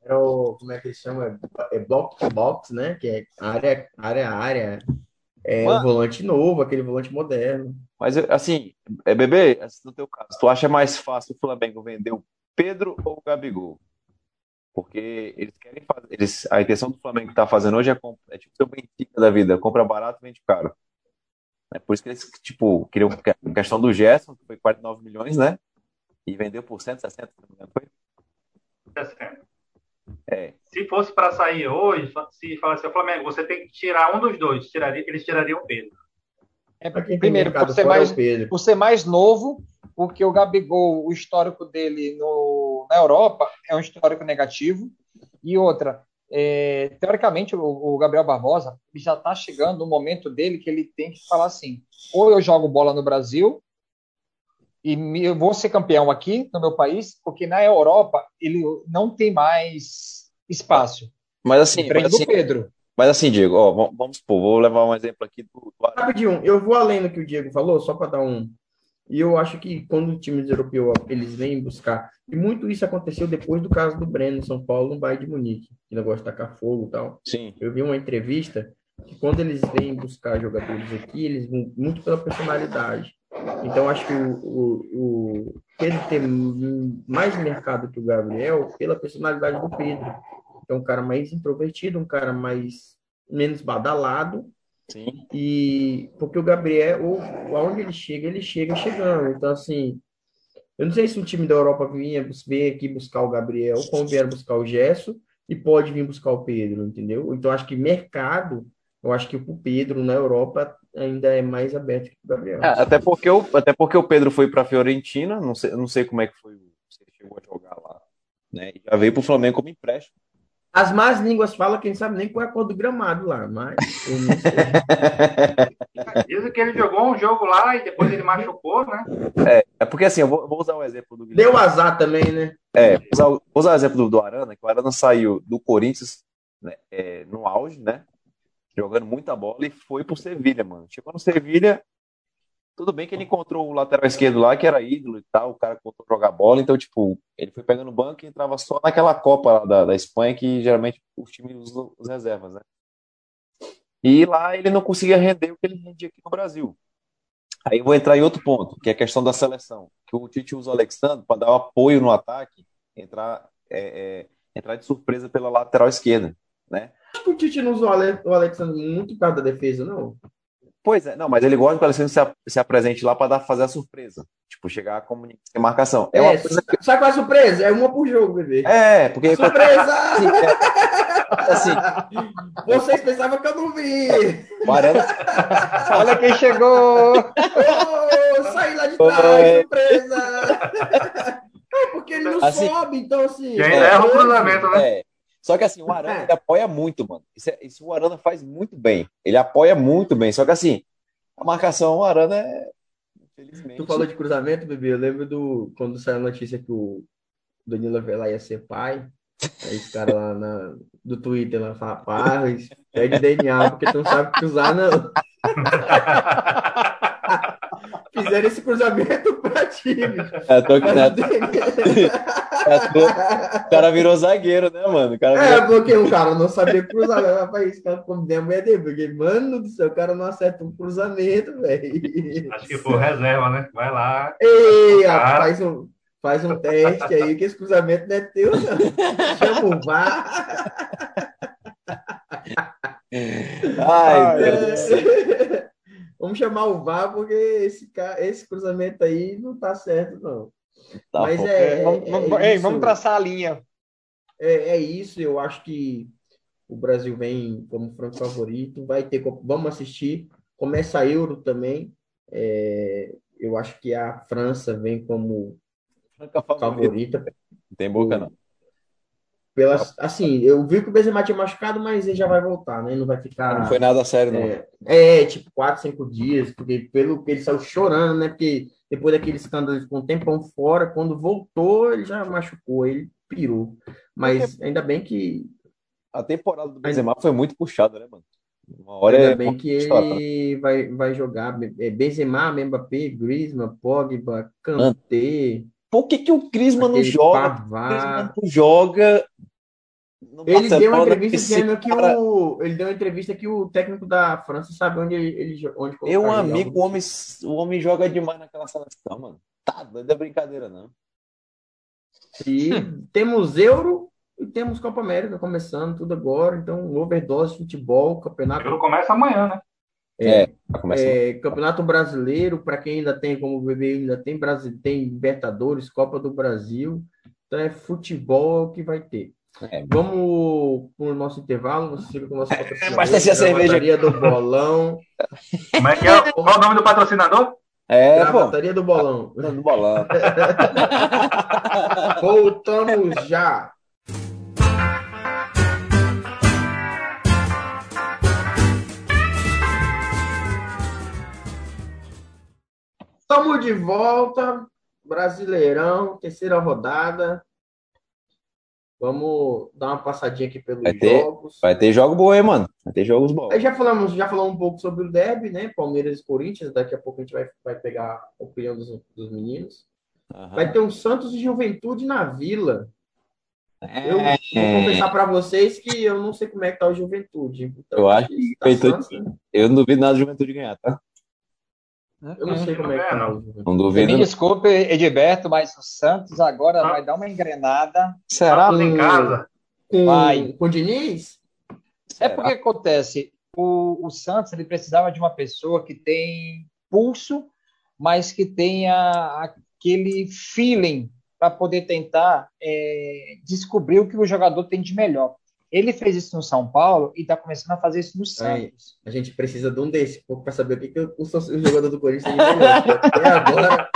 Era o, como é que ele chama? É block to box, né? Que é área, área, área. É Mano. um volante novo, aquele volante moderno. Mas, assim, é bebê, assim, no teu caso, tu acha mais fácil o Flamengo vender o Pedro ou o Gabigol? Porque eles querem fazer. Eles, a intenção do Flamengo que tá fazendo hoje é, é tipo o Benfica da vida: compra barato, vende caro. É por isso que eles, tipo, queriam. A questão do Gerson, que foi 49 milhões, né? E vendeu por 160, se não foi? 60. É. Se fosse para sair hoje, se falasse o Flamengo, você tem que tirar um dos dois, tiraria, eles tirariam o Pedro. É porque, primeiro, por ser, mais, por ser mais novo, porque o Gabigol, o histórico dele no, na Europa é um histórico negativo. E outra, é, teoricamente, o, o, Gabriel Barbosa já está chegando no momento dele que ele tem que falar assim: ou eu jogo bola no Brasil e eu vou ser campeão aqui no meu país, porque na Europa ele não tem mais espaço. Mas assim, mas assim, Pedro. Mas assim, Diego, ó, vamos supor, vou levar um exemplo aqui do. Rapidinho, eu vou além do que o Diego falou, só para dar um. E eu acho que quando o time europeu eles vêm buscar, e muito isso aconteceu depois do caso do Breno em São Paulo, no Bayern de Munique, que negócio de tacar fogo e tal. Sim. Eu vi uma entrevista que quando eles vêm buscar jogadores aqui, eles vão muito pela personalidade. Então, acho que o, o, o Pedro tem mais mercado que o Gabriel pela personalidade do Pedro. É um cara mais introvertido, um cara mais menos badalado. Sim. E porque o Gabriel, ou, aonde ele chega, ele chega chegando. Então, assim, eu não sei se um time da Europa vinha vir aqui buscar o Gabriel, como vieram buscar o Gesso, e pode vir buscar o Pedro, entendeu? Então, acho que mercado, eu acho que o Pedro na Europa ainda é mais aberto que o Gabriel. É, até, porque o, até porque o Pedro foi para a Fiorentina, não sei, não sei como é que foi, se ele chegou a jogar lá, né? E já veio para o Flamengo como empréstimo. As más línguas falam, quem sabe nem qual é a cor do gramado lá, mas eu não sei. Dizem que ele jogou um jogo lá e depois ele machucou, né? É, é porque assim, eu vou, vou usar o exemplo do Guilherme. Deu azar também, né? É, vou usar, vou usar o exemplo do, do Arana, que o Arana saiu do Corinthians né, é, no auge, né? Jogando muita bola e foi pro Sevilha, mano. Chegou no Sevilha, tudo bem que ele encontrou o lateral esquerdo lá, que era ídolo e tal, o cara voltou a jogar bola, então, tipo, ele foi pegando o banco e entrava só naquela Copa da, da Espanha, que geralmente os times usam os reservas, né? E lá ele não conseguia render o que ele rendia aqui no Brasil. Aí vou entrar em outro ponto, que é a questão da seleção. Que o Tite usa o Alexandre para dar apoio no ataque, entrar, é, é, entrar de surpresa pela lateral esquerda, né? Acho que o Tite não usou o Alexandre muito por causa da defesa, não. Pois é, não, mas ele gosta que o Alexandre se, se apresente lá para fazer a surpresa. Tipo, chegar a marcação. É, é coisa... sabe qual é a surpresa? É uma por jogo, bebê. É, porque. Surpresa! assim, Vocês pensavam que eu não vi. Mariana... Olha quem chegou! oh, saí lá de trás, Oi. surpresa! É porque ele não assim, sobe, então assim. Quem é, erra o cruzamento, né? É. Só que assim, o Arana ele apoia muito, mano. Isso, é, isso o Arana faz muito bem. Ele apoia muito bem. Só que assim, a marcação, o Arana é. Infelizmente. Tu falou de cruzamento, bebê. Eu lembro do quando saiu a notícia que o Danilo Avelar ia ser pai. Aí esse cara lá na, do Twitter lá fala, rapaz, pede DNA, porque tu não sabe cruzar, não. Fizeram esse cruzamento pra time. É, tô... é, O cara virou zagueiro, né, mano? O cara virou... É, porque o cara não sabia cruzar. Rapaz, cara, como der mulher dele, porque, mano do céu, o cara não acerta um cruzamento, velho. Acho que foi reserva, né? Vai lá. Ei, rapaz, um, faz um teste aí, que esse cruzamento não é teu, não. Chama o VAR. Ai, Deus do céu. Vamos chamar o VAR porque esse, esse cruzamento aí não tá certo, não. Tá Mas é, é, vamos, é, vamos, ei, vamos traçar a linha. É, é, isso, eu acho que o Brasil vem como franco favorito. Vai ter, vamos assistir. Começa a Euro também. É, eu acho que a França vem como favorita. Não tem boca, não. Pelas, assim, eu vi que o Benzema tinha machucado, mas ele já vai voltar, né? Não vai ficar. Não foi nada sério, não. É, é, tipo, quatro, cinco dias, porque pelo que ele saiu chorando, né? Porque depois daquele escândalo, ele ficou um tempão fora, quando voltou, ele já machucou, ele pirou. Mas ainda bem que. A temporada do Benzema foi muito puxada, né, mano? Uma hora ainda é bem que ele vai, vai jogar é Benzema, Mbappé, Griezmann, Pogba, Kanté. Por que, que o Griezmann não joga? O Griezmann não joga ele deu uma entrevista dizendo que cara... o ele deu uma entrevista que o técnico da França sabe onde ele onde Eu amigo, o homem, o homem joga demais naquela seleção, mano. Tá, não é brincadeira não. E temos Euro e temos Copa América começando tudo agora, então overdose futebol, campeonato. Euro começa amanhã, né? É, é, é Campeonato Brasileiro, para quem ainda tem, como o bebê ainda tem, Brasil, tem Libertadores, Copa do Brasil. Então é futebol que vai ter. É. Vamos para o nosso intervalo. Você fica com o nosso patrocinador. Abastecer a cerveja. do Bolão. Como é que é? Qual o nome do patrocinador? É, Gravataria do Bolão. Do Bolão. Voltamos já. Estamos de volta. Brasileirão, terceira rodada. Vamos dar uma passadinha aqui pelos vai ter, jogos. Vai ter jogo bom, hein, mano? Vai ter jogos bons. Aí já falamos, já falamos um pouco sobre o derby, né? Palmeiras e Corinthians. Daqui a pouco a gente vai, vai pegar a opinião dos, dos meninos. Uhum. Vai ter um Santos e Juventude na Vila. É... Eu vou confessar para vocês que eu não sei como é que tá o Juventude. Então, eu acho que tá Juventude, Santos, né? eu não duvido nada do Juventude ganhar, tá? Eu não sei como é que tá. Não duvido. Me desculpe, Edilberto, mas o Santos agora ah. vai dar uma engrenada. Será? Com, em casa. Com, vai. com o Diniz? É porque acontece, o, o Santos ele precisava de uma pessoa que tem pulso, mas que tenha aquele feeling para poder tentar é, descobrir o que o jogador tem de melhor. Ele fez isso no São Paulo e está começando a fazer isso no Santos. a gente precisa de um desse para saber o que, que o, o, jogador do Corinthians tem de melhor. Até agora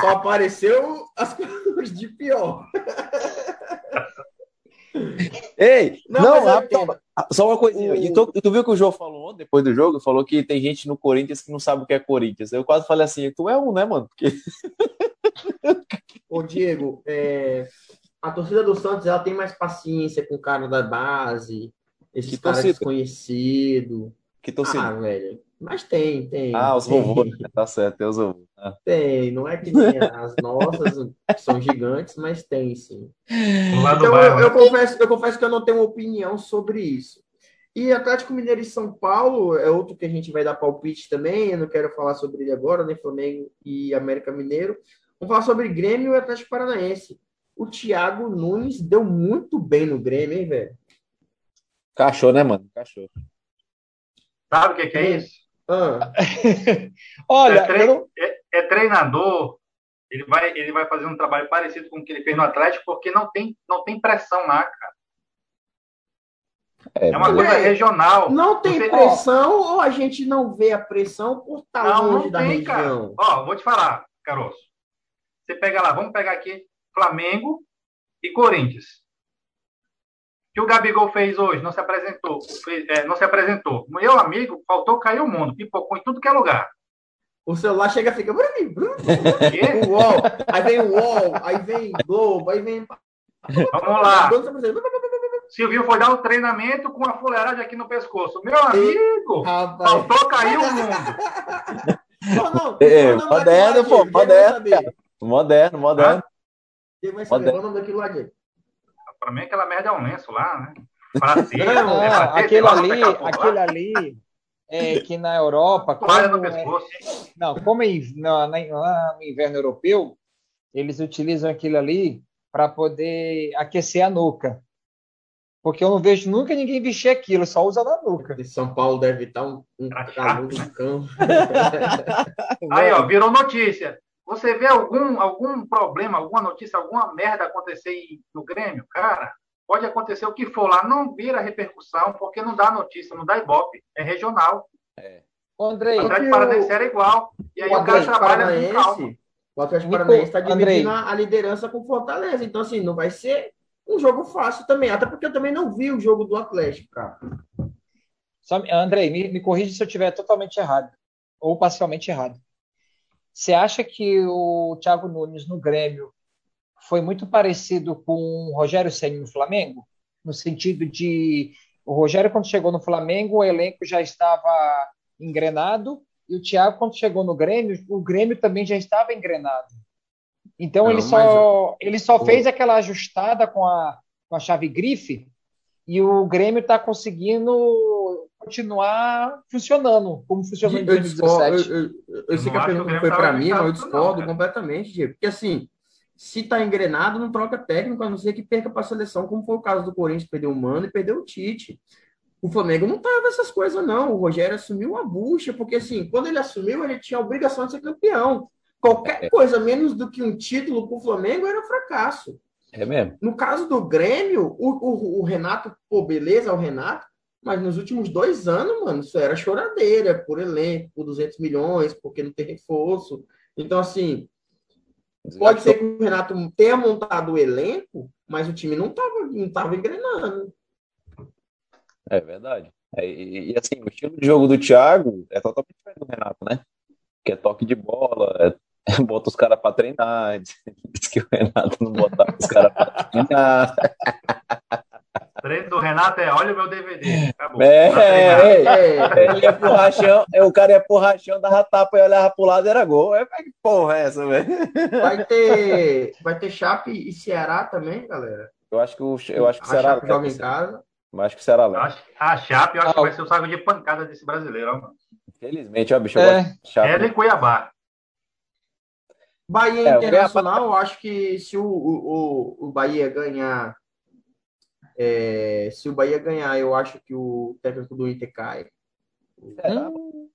só apareceu as coisas de pior. Ei, não, não só uma coisinha. O... Tu, tu, viu que o João falou depois do jogo? Falou que tem gente no Corinthians que não sabe o que é Corinthians. Eu quase falei assim, tu é um, né, mano? Porque... Ô, Diego, é, a torcida do Santos ela tem mais paciência com o cara da base, esse que cara desconhecido. Que torcida? Ah, velho. Mas tem, tem. Ah, os vovôs, né? tá certo, tem os vovôs. Ah. Tem, não é que nem as nossas, que são gigantes, mas tem sim. Então, eu, eu, confesso, eu confesso que eu não tenho opinião sobre isso. E Atlético Mineiro e São Paulo é outro que a gente vai dar palpite também. Eu não quero falar sobre ele agora, nem né? Flamengo e América Mineiro. Vamos falar sobre Grêmio e Atlético Paranaense o Thiago Nunes deu muito bem no Grêmio, hein, velho? Cachorro, né, mano? Cachorro. Sabe o que, que é isso? Ah. Olha, é, tre é, é, treinador. Ele vai, ele vai fazer um trabalho parecido com o que ele fez no Atlético, porque não tem, não tem pressão lá, cara. É, é uma coisa é, regional. Não tem Você... pressão ou a gente não vê a pressão por estar não, longe não da tem, região? Cara. Ó, vou te falar, Caroço. Você pega lá, vamos pegar aqui Flamengo e Corinthians. O que o Gabigol fez hoje? Não se apresentou. Fez, é, não se apresentou. Meu amigo, faltou cair o mundo. Pipocou em tudo que é lugar. O celular chega e fica. o UOL, aí vem o UOL, aí vem Globo, aí vem. Vamos lá. Silvio foi dar um treinamento com a fuleiragem aqui no pescoço. Meu amigo, Rapaz. faltou cair o mundo. Não, não, é, moderno, pô, moderno. Moderno, moderno. Ah? Quem vai saber o nome daquilo lá, Diego? Pra mim, aquela merda é um lenço lá, né? Pra ser, não, é pra aquele ali, aquele ali é que na Europa. Como no é, não, como em, no, no inverno europeu, eles utilizam aquilo ali para poder aquecer a nuca. Porque eu não vejo nunca ninguém vestir aquilo, só usa na nuca. De São Paulo deve estar um, um calor do cão. Aí, ó, virou notícia. Você vê algum, algum problema, alguma notícia, alguma merda acontecer no Grêmio? Cara, pode acontecer o que for lá, não vira repercussão, porque não dá notícia, não dá ibope, é regional. É. Andrei, o Atlético Paranaense era igual. E aí o, o cara trabalha com calma. O Atlético Paranaense está dividindo a liderança com Fortaleza. Então, assim, não vai ser um jogo fácil também. Até porque eu também não vi o jogo do Atlético, cara. Só, Andrei, me, me corrija se eu estiver totalmente errado. Ou parcialmente errado. Você acha que o Thiago Nunes no Grêmio foi muito parecido com o Rogério Senna no Flamengo? No sentido de o Rogério, quando chegou no Flamengo, o elenco já estava engrenado e o Thiago, quando chegou no Grêmio, o Grêmio também já estava engrenado. Então Não, ele só, ele só fez aquela ajustada com a, com a chave grife e o Grêmio está conseguindo continuar funcionando, como funcionou em 2017. Eu, eu, eu, eu sei que a pergunta foi para mim, mas eu discordo não, completamente, Diego. Porque assim, se está engrenado, não troca técnico, a não ser que perca para a seleção, como foi o caso do Corinthians, perdeu o Mano e perdeu o Tite. O Flamengo não tava essas coisas, não. O Rogério assumiu uma bucha, porque assim, quando ele assumiu, ele tinha a obrigação de ser campeão. Qualquer é. coisa menos do que um título para o Flamengo era fracasso. É mesmo. No caso do Grêmio, o, o, o, Renato, pô, beleza, é o Renato, mas nos últimos dois anos, mano, isso era choradeira por elenco, por 200 milhões, porque não tem reforço. Então, assim, pode ser que o Renato tenha montado o elenco, mas o time não estava não tava engrenando. É verdade. É, e, e, assim, o estilo de jogo do Thiago é totalmente diferente do Renato, né? Que é toque de bola, é, bota os caras pra treinar. Diz que o Renato não botava os caras pra treinar. treino do Renato é olha o meu DVD. Acabou. É, é, é, ele é pro rachão, é, o cara ia pro rachão, dava tapa e olhava pro lado era gol. É, que porra é essa, velho? Vai ter, vai ter Chape e Ceará também, galera. Eu acho que o, eu acho que o Ceará. joga em casa. Mas acho que o Ceará leva. A Chape, eu acho ah, que vai ser o saco de pancada desse brasileiro, ó, mano. Infelizmente, ó, bicho. É. Ela e Cuiabá. Bahia é, Internacional, eu acho que se o, o, o Bahia ganhar. É, se o Bahia ganhar, eu acho que o técnico do Inter cai. Hum.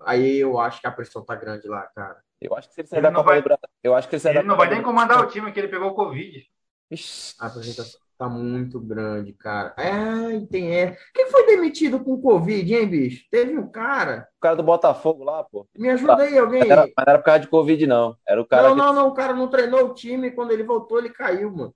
Aí eu acho que a pressão tá grande lá, cara. Eu acho que se ele sair da Copa vai... do Brasil. Eu acho que ele, ele não vai nem comandar o time que ele pegou o Covid. Ixi. A apresentação tá muito grande, cara. É, tem é. Quem foi demitido com Covid, hein, bicho? Teve um cara. O cara do Botafogo lá, pô. Me ajuda aí, alguém. Mas era, mas não era por causa de Covid, não. Era o cara. Não, que... não, não. O cara não treinou o time. Quando ele voltou, ele caiu, mano.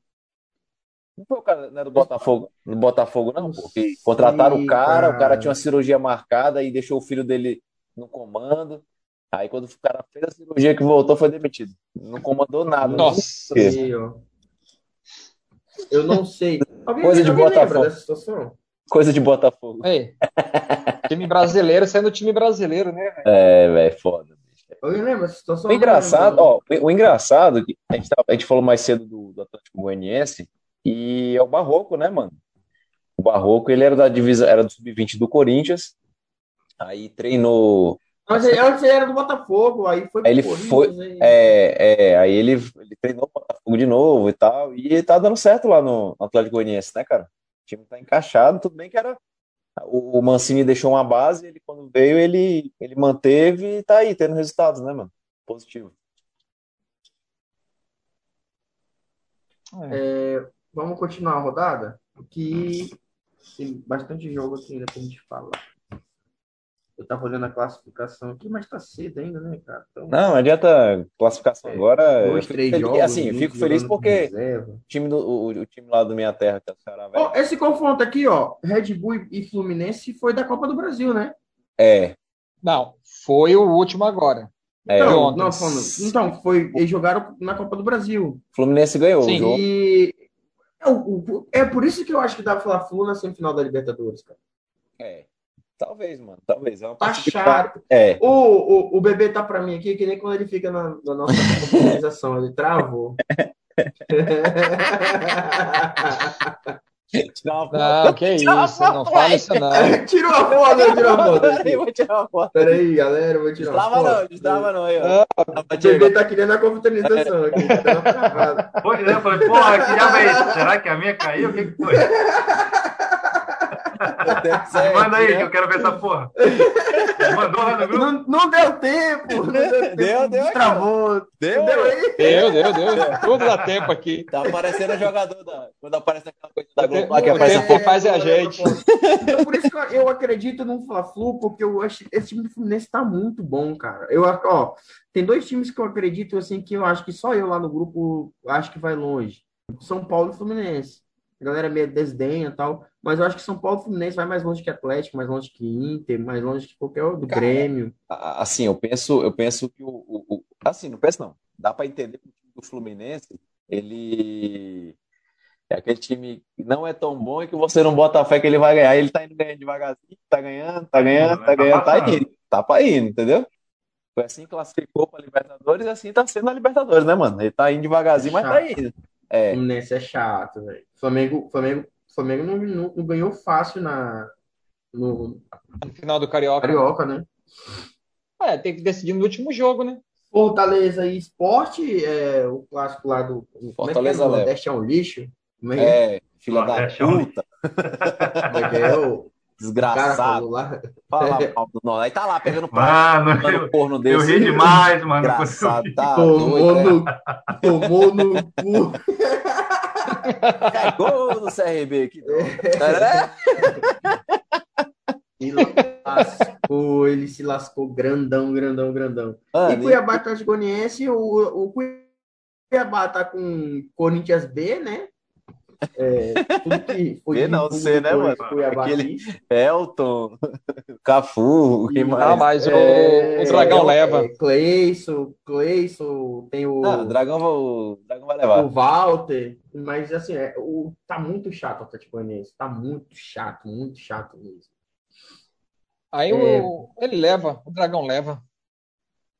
Não foi o cara não era do Botafogo, do Botafogo, não, porque contrataram Sim, o cara, cara, o cara tinha uma cirurgia marcada e deixou o filho dele no comando. Aí quando o cara fez a cirurgia que voltou, foi demitido. Não comandou nada. Nossa, eu não sei. Alguém, Coisa de Botafogo. dessa situação? Coisa de Botafogo. Ei, time brasileiro sendo time brasileiro, né? É, velho, foda. Alguém lembra dessa situação? O engraçado, ó, o engraçado, a gente, a gente falou mais cedo do, do Atlético Goianiense, e é o Barroco, né, mano? O Barroco, ele era da divisa, era do sub-20 do Corinthians, aí treinou mas antes ele era do Botafogo, aí foi pro ele foi, aí... É, é, aí ele, ele treinou o Botafogo de novo e tal, e tá dando certo lá no, no Atlético Goianiense, né, cara? O time tá encaixado, tudo bem que era o, o Mancini deixou uma base, ele quando veio ele ele manteve e tá aí tendo resultados, né, mano? Positivo. É, vamos continuar a rodada, porque tem bastante jogo aqui ainda pra gente falar. Eu tava olhando a classificação aqui, mas tá cedo ainda, né, cara? Então, não, não adianta classificação é, agora. Dois, três feliz, jogos. Assim, eu fico feliz porque o time, do, o, o, time lá do Minha Terra, que é o Ceará, velho. Oh, esse confronto aqui, ó, Red Bull e Fluminense foi da Copa do Brasil, né? É. Não, foi o último agora. É, então, não, falando, então, foi, eles jogaram na Copa do Brasil. Fluminense ganhou Sim. o jogo. E é, é por isso que eu acho que dá pra falar Flu na semifinal da Libertadores, cara. É. Talvez, mano. Talvez. É uma tá chato. É. O, o, o bebê tá pra mim aqui, que nem quando ele fica na, na nossa organização. ele travou. Não, que isso, não fala isso não. Tirou a foto, tirou a foto. Peraí, vou tirar uma foto. Peraí, galera, vou tirar uma foto. Não, destrava não, aí, ó. o bebê tá querendo a confraternização aqui. Tá Pois é, eu falei, porra, que já veio. Será que a minha caiu? O que, que foi? Manda aí, que eu quero ver essa porra. Mandou lá no grupo? Não, não deu tempo. Não deu tempo. Deu, deu, Travou. Deu, Deu aí? Deu, deu, deu. Tudo dá tempo aqui. Tá aparecendo o jogador da. Quando aparece aquela coisa da O Globo lá que aparece tempo faz é a gente. Então, por isso que eu- eu acredito no Fla-Flu, porque eu acho esse time do Fluminense tá muito bom, cara. Eu, ó, tem dois times que eu acredito, assim, que eu acho que só eu lá no grupo acho que vai longe. São Paulo e Fluminense. A galera meio desdenha e tal, mas eu acho que São Paulo e Fluminense vai mais longe que Atlético, mais longe que Inter, mais longe que qualquer outro, do Cara, Grêmio. A- Assim, eu penso, eu penso que o, o- o- Assim, não penso não. Dá pra entender que o time do Fluminense, ele. É aquele time que não é tão bom e que você não bota fé que ele vai ganhar. Ele tá indo ganhando devagarzinho, tá ganhando, tá ganhando, tá Tá ganhando, tá indo. Tá pra indo, entendeu? Foi assim que classificou pra Libertadores e assim tá sendo a Libertadores, né, mano? Ele tá indo devagarzinho, mas tá indo. É. Fluminense é chato, velho. Flamengo, Flamengo, Flamengo não, não- não ganhou fácil na, no No final do Carioca. Carioca, né? É, tem que decidir no último jogo, né? Fortaleza e Esporte, é, o clássico lá do. Como Fortaleza é que é? O leva. Nordeste é um lixo? Como é é? É, filha da é um puta, é é? O desgraçado. lá. Fala mal do Nordeste. Aí tá lá pegando pau, Mano, dando eu, corno eu desse. ri demais, mano. Engraçado, tá Tomou doido, no, tomou no cu. é. É gol do CRB aqui. É, Se lascou, ele se lascou grandão, grandão, grandão. E Mano, Cuiabá Atlético Goianiense, o, o Cuiabá tá com Corinthians B, né? É, tudo que foi não, C, né, mano? Cuiabá Aquele- aqui. Elton, Cafu, quem E- mais? Não, mas o, É, o Dragão é, leva. É, Cleison, Cleison, tem o, Não, o Dragão, vai- o Dragão vai levar. o Walter, mas assim, é, o, tá muito chato o Atlético Goianiense, tá muito chato, muito chato mesmo. Aí É. o, ele leva, o Dragão leva.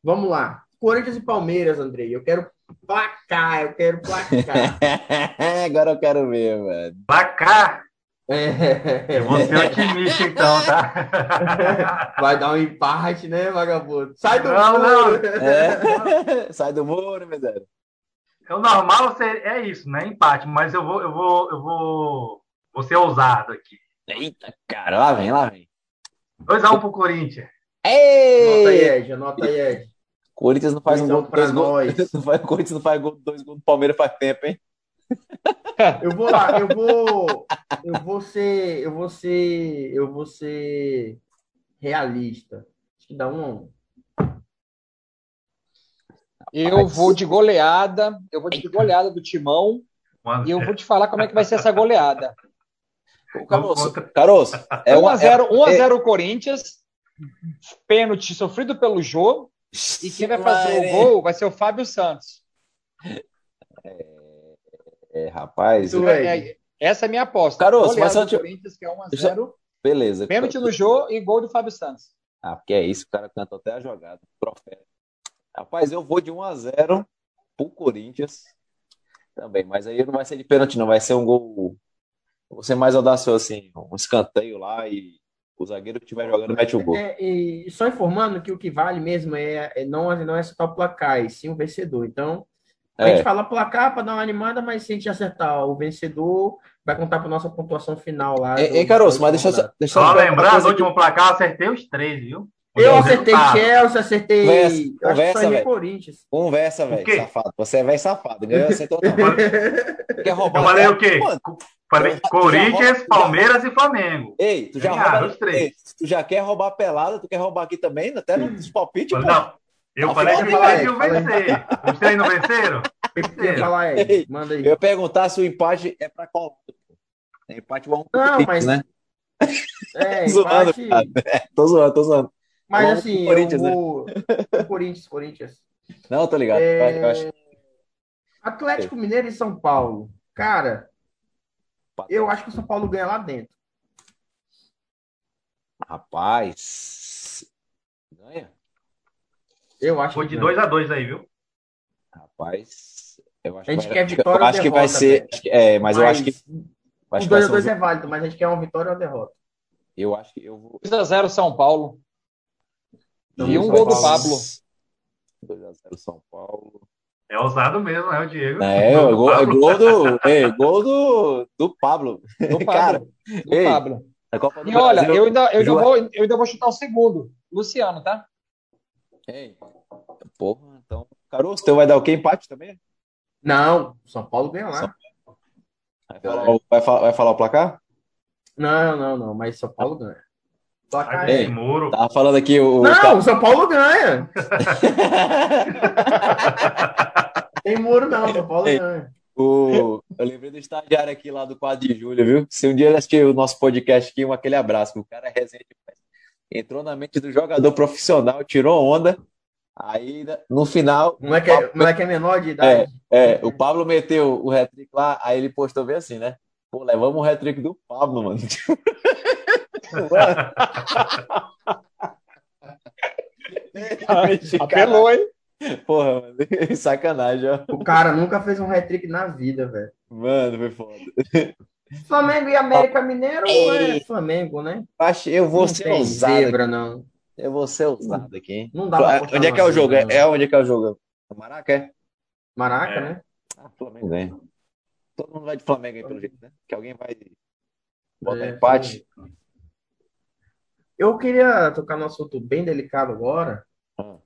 Vamos lá, Corinthians e Palmeiras, Andrei, eu quero placar, eu quero placar. Agora eu quero ver, velho. Placar. É, Eu vou ser otimista, então, tá? vai dar um empate, né, vagabundo? Sai do Não, não. muro. É. Sai do muro, meu Deus. O normal ser- é isso, né? Empate, mas eu vou, eu vou, eu vou, vou ser ousado aqui. Eita, cara, lá vem, lá vem. 2x1 pro Corinthians. Anota aí, Ei! Ed, anota aí, Ed. Corinthians não faz um Dois a gol, pra dois gols. nós. Não faz, Corinthians não faz gol, dois gols do Palmeiras faz tempo, hein? Eu vou lá, eu vou, eu vou ser, eu vou ser, eu vou ser realista. Acho que dá um a. Eu vou de goleada, eu vou de goleada do Timão Mano, e eu vou te falar como é que vai ser essa goleada. Caroço, contra. Caroço, é uma 1x0 é- 1x0 Corinthians, pênalti sofrido pelo Jô, e quem vai fazer o é- gol vai ser o Fábio Santos. É, rapaz, Tu, É, é, essa é a minha aposta. Caroço, mas te- Corinthians, que é 1x0, Deixa- beleza. pênalti no Jô e gol do Fábio Santos. Ah, porque é isso, o cara cantou até a jogada. Profeta. Rapaz, eu vou de 1 a 0 pro Corinthians também, mas aí não vai ser de pênalti, não, vai ser um gol. Vou ser mais audacioso assim, um escanteio lá e o zagueiro que estiver jogando mete o gol. É, e só informando que o que vale mesmo é, é não, não é só o placar, e sim o vencedor. Então, a gente É, fala placar para dar uma animada, mas se a gente acertar o vencedor, vai contar para nossa pontuação final lá. Ei, do- ei, Caroço, mas deixa eu rodada. só. Deixa eu Só coisa no último placar eu acertei os três, viu? Eu acertei. Chelsea, acertei. Conversa, eu acho que conversa, velho. Corinthians. Conversa, velho, safado. Você é velho safado, não acertou não. Quer roubar Eu falei o quê? Mano, Falei Tu já Corinthians, rouba- tu já Palmeiras e Flamengo. Ei, tu já Ganharam rouba. os três. Ei, tu já quer roubar a pelada, tu quer roubar aqui também, até nos palpites, pô. Não, eu Não, falei que os três iam fala aí. vencer. Os três não venceram? O ia? Ei, Manda aí. Eu ia perguntar se o empate é pra qual. É empate um pro Não, Corinthians, mas- né? É, zoando, empate, cara. Tô zoando, tô zoando. mas Vamos assim, Corinthians, eu né? vou... o Corinthians, Corinthians. Não, tô ligado. É, Eu acho- Atlético Mineiro e São Paulo. Cara, eu acho que o São Paulo ganha lá dentro. Rapaz. Ganha? Eu acho Foi que de ganha. 2x2 aí, viu? Rapaz. Eu acho A gente que vai, quer vitória eu ou acho que vai derrota, ser. que- é, mas, eu acho que. Acho o que vai 2 ser a 2 um- é válido, mas a gente quer uma vitória ou uma derrota. Eu acho que eu vou. 2x0 São Paulo. Então, E um São gol do Paulo. Pablo. 2x0 São Paulo. É ousado mesmo, né, o Diego? É, o do gol, é gol do. É, gol do, do Pablo. Do Pablo. Cara, do ei, Pablo. A Copa do e olha, eu ainda, eu, ainda vou, eu ainda vou chutar o segundo. Luciano, tá? Ei, porra, então. Caruso, teu vai dar o quê? Empate também? Não, São Paulo ganha lá. Vai falar, vai, falar, vai falar o placar? Não, não, não, mas São Paulo ganha. Placar Ei, Muro. Tava falando aqui o. Não, o São Paulo ganha. Tem muro não, São Paulo Ei, ganha. O, eu lembrei do estagiário aqui lá do 4 de julho, viu? Se um dia ele assistir o nosso podcast aqui, um aquele abraço, o cara é resenha demais. Entrou na mente do jogador profissional, tirou onda, aí no final. Não é que, é, não é, que é menor de idade? É, é, o Pablo meteu o hat-trick lá, aí ele postou bem assim, né? Pô, levamos o hat-trick do Pablo, mano. Apelou, hein? Porra, mano, sacanagem, ó. O cara nunca fez um hat-trick na vida, velho. Mano, foi foda. Flamengo e América Mineiro Ei. é Flamengo, né? Eu vou não ser ousado. Zebra, não. Eu vou ser ousado aqui. Não dá pra Onde é que é o jogo? É, é onde é que é o jogo? Maraca, é? Maraca, é. né? Ah, Flamengo ganha. Todo mundo vai de Flamengo aí, pelo jeito, né? Que alguém vai botar é, empate. Eu queria tocar num assunto bem delicado agora. Ah.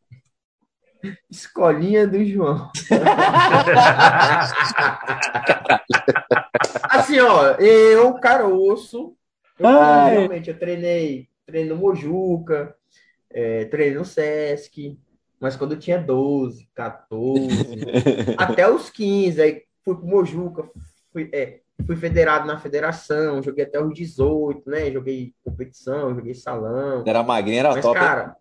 Escolinha do João. assim, ó, eu, caroço, eu, realmente, eu treinei, treinei no Mojuca, é, treinei no Sesc, mas quando eu tinha 12, 14, até os 15, aí fui pro Mojuca, fui, é, fui federado na federação, joguei até os 18, né? Joguei competição, joguei salão. Era magrinho, era mas, top. Cara,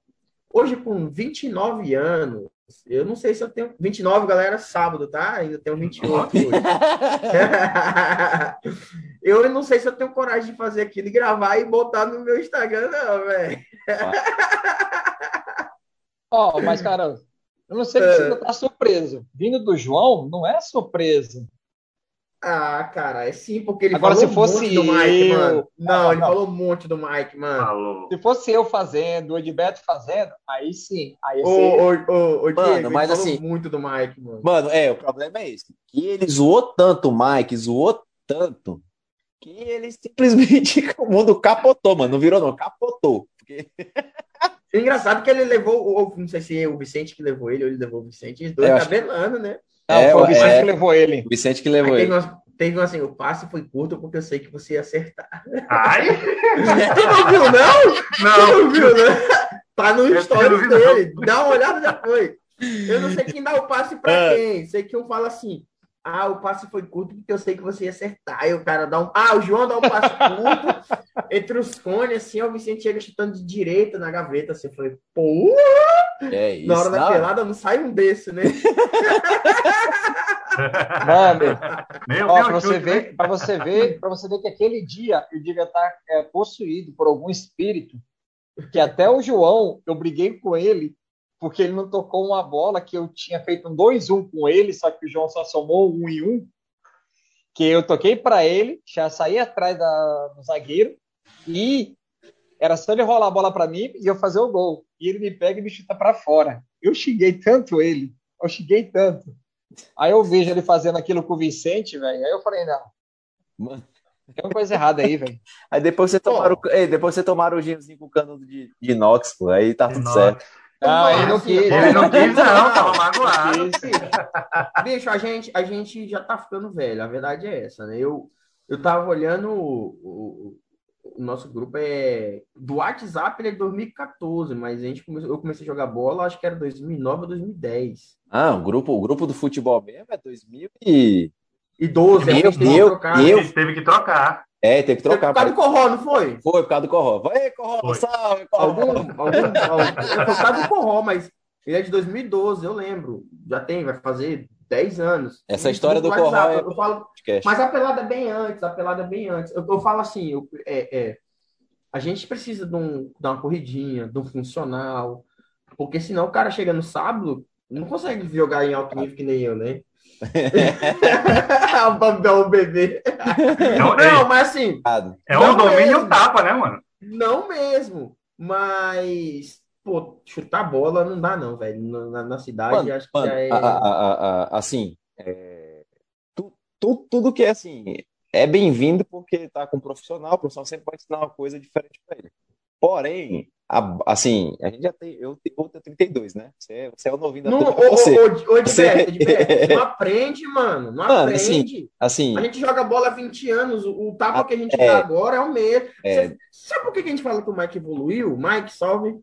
hoje com 29 anos, eu não sei se eu tenho 29, galera, sábado, tá? Ainda tenho 28 hoje. eu não sei se eu tenho coragem de fazer aquilo e gravar e botar no meu Instagram, não, velho. Ó, oh, mas, cara, eu não sei se você tá surpreso. Vindo do João, não é surpresa. Ah, cara, é sim, porque ele Agora, falou se fosse um monte do Mike, eu... mano. Não, não ele não. falou um monte do Mike, mano. Falou. Se fosse eu fazendo, o Edbeto fazendo, aí sim. Aí ô, ô, ô, ô, Diego, mano, mas assim, muito do Mike, mano. Mano, é, o problema é esse. Que ele zoou tanto o Mike, zoou tanto, que ele simplesmente, o mundo capotou, mano. Não virou, não, capotou. Porque... É engraçado que ele levou, não sei se é o Vicente que levou ele ou ele levou o Vicente, os dois é, cabelando, né? Não, é, foi o Vicente é, que levou ele. O Vicente que levou ele. Teve, teve assim, o passe foi curto porque eu sei que você ia acertar. Ai! tu não viu, não? Não. Tu não viu, né? Tá no histórico dele. Dá uma olhada depois. Eu não sei quem dá o passe pra ah. quem. Sei que um fala assim, ah, o passe foi curto porque eu sei que você ia acertar. Aí o cara dá um. Ah, o João dá um passe curto entre os cones, assim, o Vicente chega chutando de direita na gaveta. Assim, eu falei, pô! É isso, na hora da pelada não sai um desse, né? Mano, meu, ó, para você ver, né? para você ver, para você ver que aquele dia eu devia estar é, possuído por algum espírito, que até o João eu briguei com ele porque ele não tocou uma bola que eu tinha feito um 2-1 com ele, só que o João só somou um e um, que eu toquei para ele, já saí atrás da, do zagueiro e era só ele rolar a bola para mim e eu fazer o gol. E ele me pega e me chuta para fora. Eu xinguei tanto ele, eu xinguei tanto. Aí eu vejo ele fazendo aquilo com o Vicente, velho. Aí eu falei, não. Mano. Tem uma coisa errada aí, velho. Aí depois você tomaram, depois você tomaram o ginzinho com o cano de, de inox, pô. Aí tá tudo certo. Não, ele não quis. Ele não quis, não, tava magoado. Bicho, a gente, a gente já tá ficando velho, a verdade é essa, né? Eu, eu tava olhando o, o, o nosso grupo é do WhatsApp, ele é de 2014, mas a gente começou, eu comecei a jogar bola, acho que era 2009 ou 2010. Ah, o grupo, o grupo do futebol mesmo é 2000 e... E 12, eu, a gente teve eu, que trocar. Eu, teve que trocar. É, teve que trocar. Foi por causa do Corró, não foi? Foi por causa do Corró. Vai, Corró, salve, Corró. Algum, algum, algum, foi por causa do Corró, mas ele é de 2012, eu lembro. Já tem, vai fazer 10 anos. Essa história do Corró é... Eu falo, mas a pelada é bem antes, a pelada é bem antes. Eu, eu falo assim, eu, é, é, a gente precisa de, um, de uma corridinha, de um funcional, porque senão o cara chega no sábado, não consegue jogar em alto nível que nem eu, né? o bebê. Não, não, mas assim. É um domínio mesmo. tapa, né, mano? Não mesmo. Mas, pô, chutar bola não dá, não, velho. Na, na cidade, mano, acho que mano, já é. A, a, a, assim, é, tu, tu, tudo que é assim. é bem-vindo porque tá com um profissional, o profissional sempre vai ensinar uma coisa diferente para ele. Porém, a- assim, a gente já tem, eu te- vou ter 32, né? Você, é- você é o novinho da Não, turma, ô, você. ô, ô, Edberto, Edberto, não aprende, mano. Não Mano, assim, aprende. Assim, A gente joga bola há 20 anos, o, o tapa Ah, que a gente é. dá agora é o mesmo. É. Você- sabe por que a gente fala que o Mike evoluiu? Mike, salve.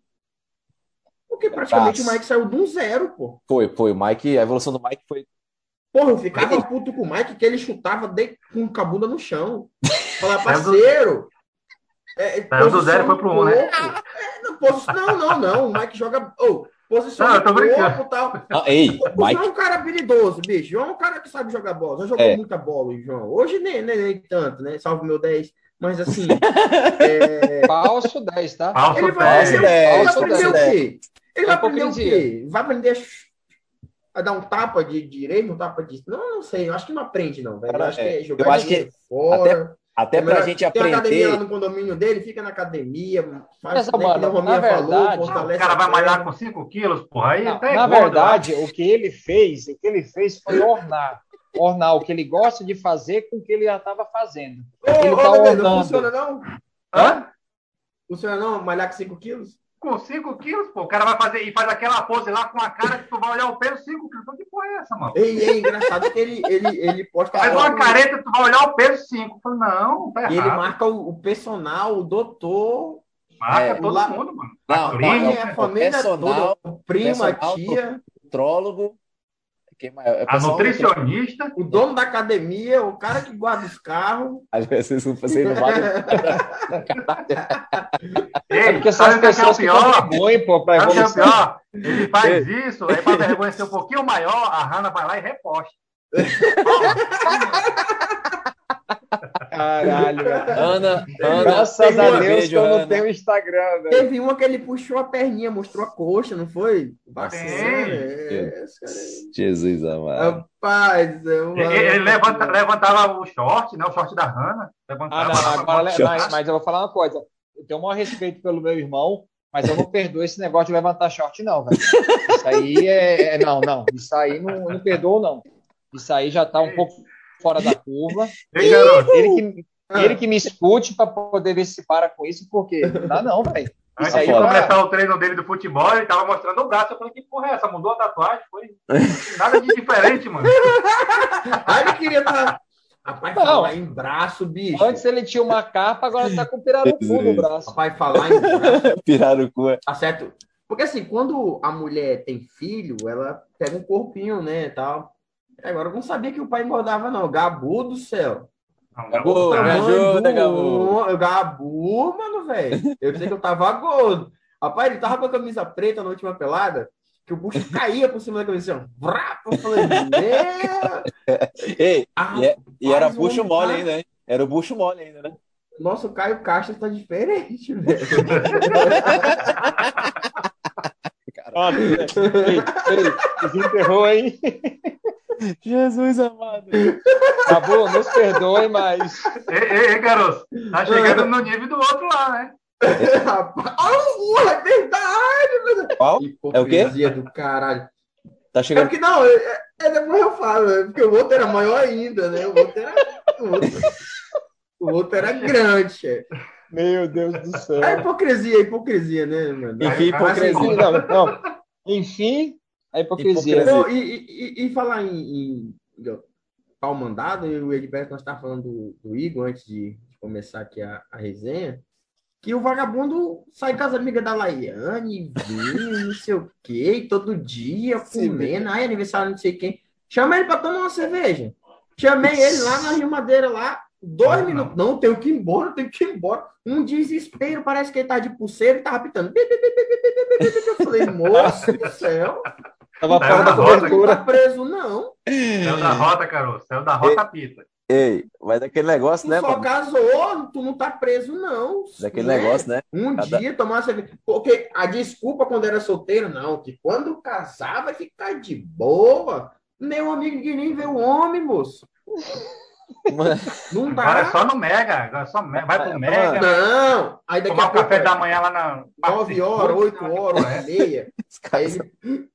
Porque praticamente Abraço. o Mike saiu de um zero, pô. foi, foi. O Mike, a evolução do Mike foi. Porra, eu ficava puto com o Mike que ele chutava de, com a bunda no chão. Falar, parceiro. É, é, Saiu do zero e foi pro um, né? É, não, posi- não, não, não. O Mike joga. Oh, posição Não, eu tô corpo e tal. Ah, ei, O João é Mike, um cara habilidoso, bicho. João é um cara que sabe jogar bola. Já jogou É. muita bola, João. Hoje nem, nem, nem tanto, né? Salve meu 10. Mas assim, é, Falso 10, tá? Falso ele vai, dez. ele vai Falso aprender o quê? Ele vai É aprender o quê? Vai aprender a, dar um tapa de direito, um tapa de. Não, não sei. Eu acho que não aprende, não, velho. Eu acho que é, jogar eu acho que fora. até É pra melhor- gente Tem uma academia lá aprender. no condomínio dele, fica na academia, faz Mas, né, que nem mano, o Rominha na falou, verdade- Ah, o cara vai malhar com 5 quilos, porra. Aí Não, até na gordo, verdade, o que ele fez, o que ele fez foi ornar. Ornar o que ele gosta de fazer com o que ele já estava fazendo. Ô, Ele ô, tá não ornando. funciona não? Hã? Funciona não malhar com 5 quilos? Com 5 quilos, pô. O cara vai fazer e faz aquela pose lá com a cara que tu vai olhar o peso 5 quilos. Então, que porra é essa, mano? E é engraçado que ele, ele, ele posta Faz uma careta, tu vai olhar o peso 5. Falei, não, tá e ele errado. marca o, o personal, o doutor, Marca É, todo lá- mundo, mano. Não, A não, clínica, não. a família personal- toda, o prima, a personal- tia, Nutrólogo. É a nutricionista. o dono da academia, o cara que guarda os carros. Às vezes você não vale. Ei, É porque são as o que é pessoas que pior? contribuem pô, para a Sabe o que é evolução. pior? Ele faz isso, aí pra vergonha ser um pouquinho maior, a Hanna vai lá e reposta. Caralho, velho. Ana, Ana, Graças a Deus que eu não tenho Instagram, velho. Teve uma que ele puxou a perninha, mostrou a coxa, não foi? Bacana, é. Jesus amado. Rapaz, eu, Ele, ele levanta- levantava o short, né? O short da Hanna. Ah, não, agora, mas, mas eu vou falar uma coisa. Eu tenho o maior respeito pelo meu irmão, mas eu não perdoo esse negócio de levantar short, não, velho. Isso aí é. é- não, não. Isso aí não, não perdoo, não. Isso aí já tá um pouco fora da curva. Ei, Ele que, Ah. ele que me escute para poder ver se para com isso, porque não dá, não, velho. antes de começar o treino dele do futebol, ele tava mostrando o braço. Eu falei, que porra é essa? Mudou a tatuagem? Foi nada de diferente, mano. Aí ele queria estar. Rapaz, Não. falar em braço, bicho. Antes ele tinha uma capa, agora tá com pirarucu no braço. Rapaz, falar em braço, Piraram o cu. é. tá certo? Porque assim, quando a mulher tem filho, ela pega um corpinho, né, tal. Agora eu não sabia que o pai engordava, não. Gabu do céu. Não, Gabu, garoto, me ajuda, Gabu. Gabu, mano, velho. Eu pensei que eu tava gordo. Rapaz, ele tava com a camisa preta na última pelada, que o bucho caía por cima da camisa. assim, ó. Eu falei, meu... Ei, Ah, e, é- e era bucho mole tá- ainda, hein? Era o bucho mole ainda, né? Nossa, o Caio Castro tá diferente, velho. Ó, desenterrou, hein? Jesus amado. Acabou, nos perdoe, mas. Ei, ei, ei, garoto, tá chegando no nível do outro lá, né? Rapaz, oh, é verdade, meu Qual? É o quê? Hipocrisia do caralho. Tá É chegando. porque não, é, é depois eu falo, é porque o outro era maior ainda, né? O outro era. O outro, o outro era grande, chefe. Meu Deus do céu. É hipocrisia, é hipocrisia, né, mano? Enfim, hipocrisia. Não, não. Enfim, a hipocrisia. hipocrisia. E, e, e, falar em, em pau mandado, e o Edberto, nós estávamos falando do, do, Igor antes de começar aqui a, a resenha, que o vagabundo sai com as amigas da Laiane, vem, não sei o quê, todo dia, comendo, aí aniversário não sei quem. Chama ele para tomar uma cerveja. Chamei ele lá na Rio Madeira, lá, dois ah, minutos. Não. não, tenho que ir embora, tenho que ir embora. Um desespero, parece que ele tá de pulseira e tá apitando. Eu falei, moço do céu. Tava Tá fora da não cobertura. tá preso, não. Céu da rota, caroço. Céu da rota pita. Ei, mas daquele negócio, Tu né, só mano? casou, tu não tá preso, não. Daquele né? negócio, né? Um Cada- dia tomar cerveja. Porque a desculpa quando era solteiro, não, que quando casar vai ficar de boa. Meu amigo, ninguém nem vê o homem, moço. Mano, Não Agora é dá. só no Mega. Agora é só Mega. Vai pro. Mega. Não. Aí daqui Tomar a o pouco, café da manhã lá na. 9 horas, 8 horas, 8 e meia. Aí ele,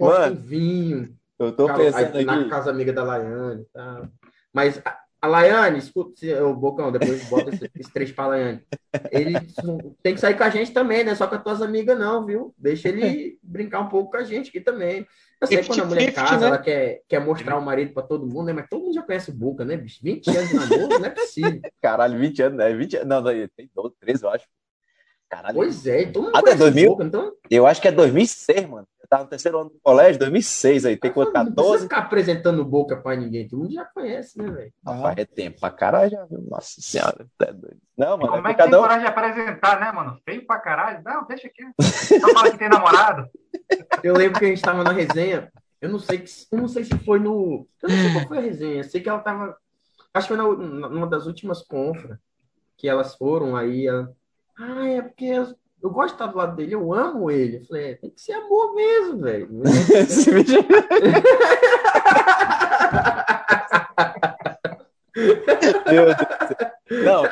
um Mano, vinho. eu tô Cara, pensando aí, na aqui. casa amiga da Laiane e tal. Mas a- A Laiane, escuta, o Bocão, depois bota esse, esse três pra Laiane. Ele tem que sair com a gente também, né? Só com as tuas amigas, não, viu? Deixa ele brincar um pouco com a gente aqui também. Eu sei que quando a mulher casa, né? ela quer, quer mostrar o marido pra todo mundo, né? Mas todo mundo já conhece o Boca, né, bicho? 20 anos de namoro, não é possível. Caralho, 20 anos, né? 20 Não, não, tem 12, 13, eu acho. Caralho. Pois é, todo mundo Até 2000, Boca, então... Eu acho que é 2006, mano. Eu tava no terceiro ano do colégio, 2006 aí, tem quanto? 14? Não precisa ficar apresentando boca pra ninguém, todo mundo já conhece, né, velho? Ah, é tempo pra caralho já, viu? Nossa senhora, tá doido. Não, mano. Como é, é que tem coragem de apresentar, né, mano? Feio pra caralho? Não, deixa aqui. Só fala que tem namorado. Eu lembro que a gente tava na resenha, eu não sei, eu não sei se foi no. Eu não sei qual foi a resenha, eu sei que ela tava. Acho que foi na, numa das últimas confras que elas foram aí. Ela, ah, é porque eu gosto de estar do lado dele, eu amo ele. Eu falei, é, tem que ser amor mesmo, velho. Meu Deus Não,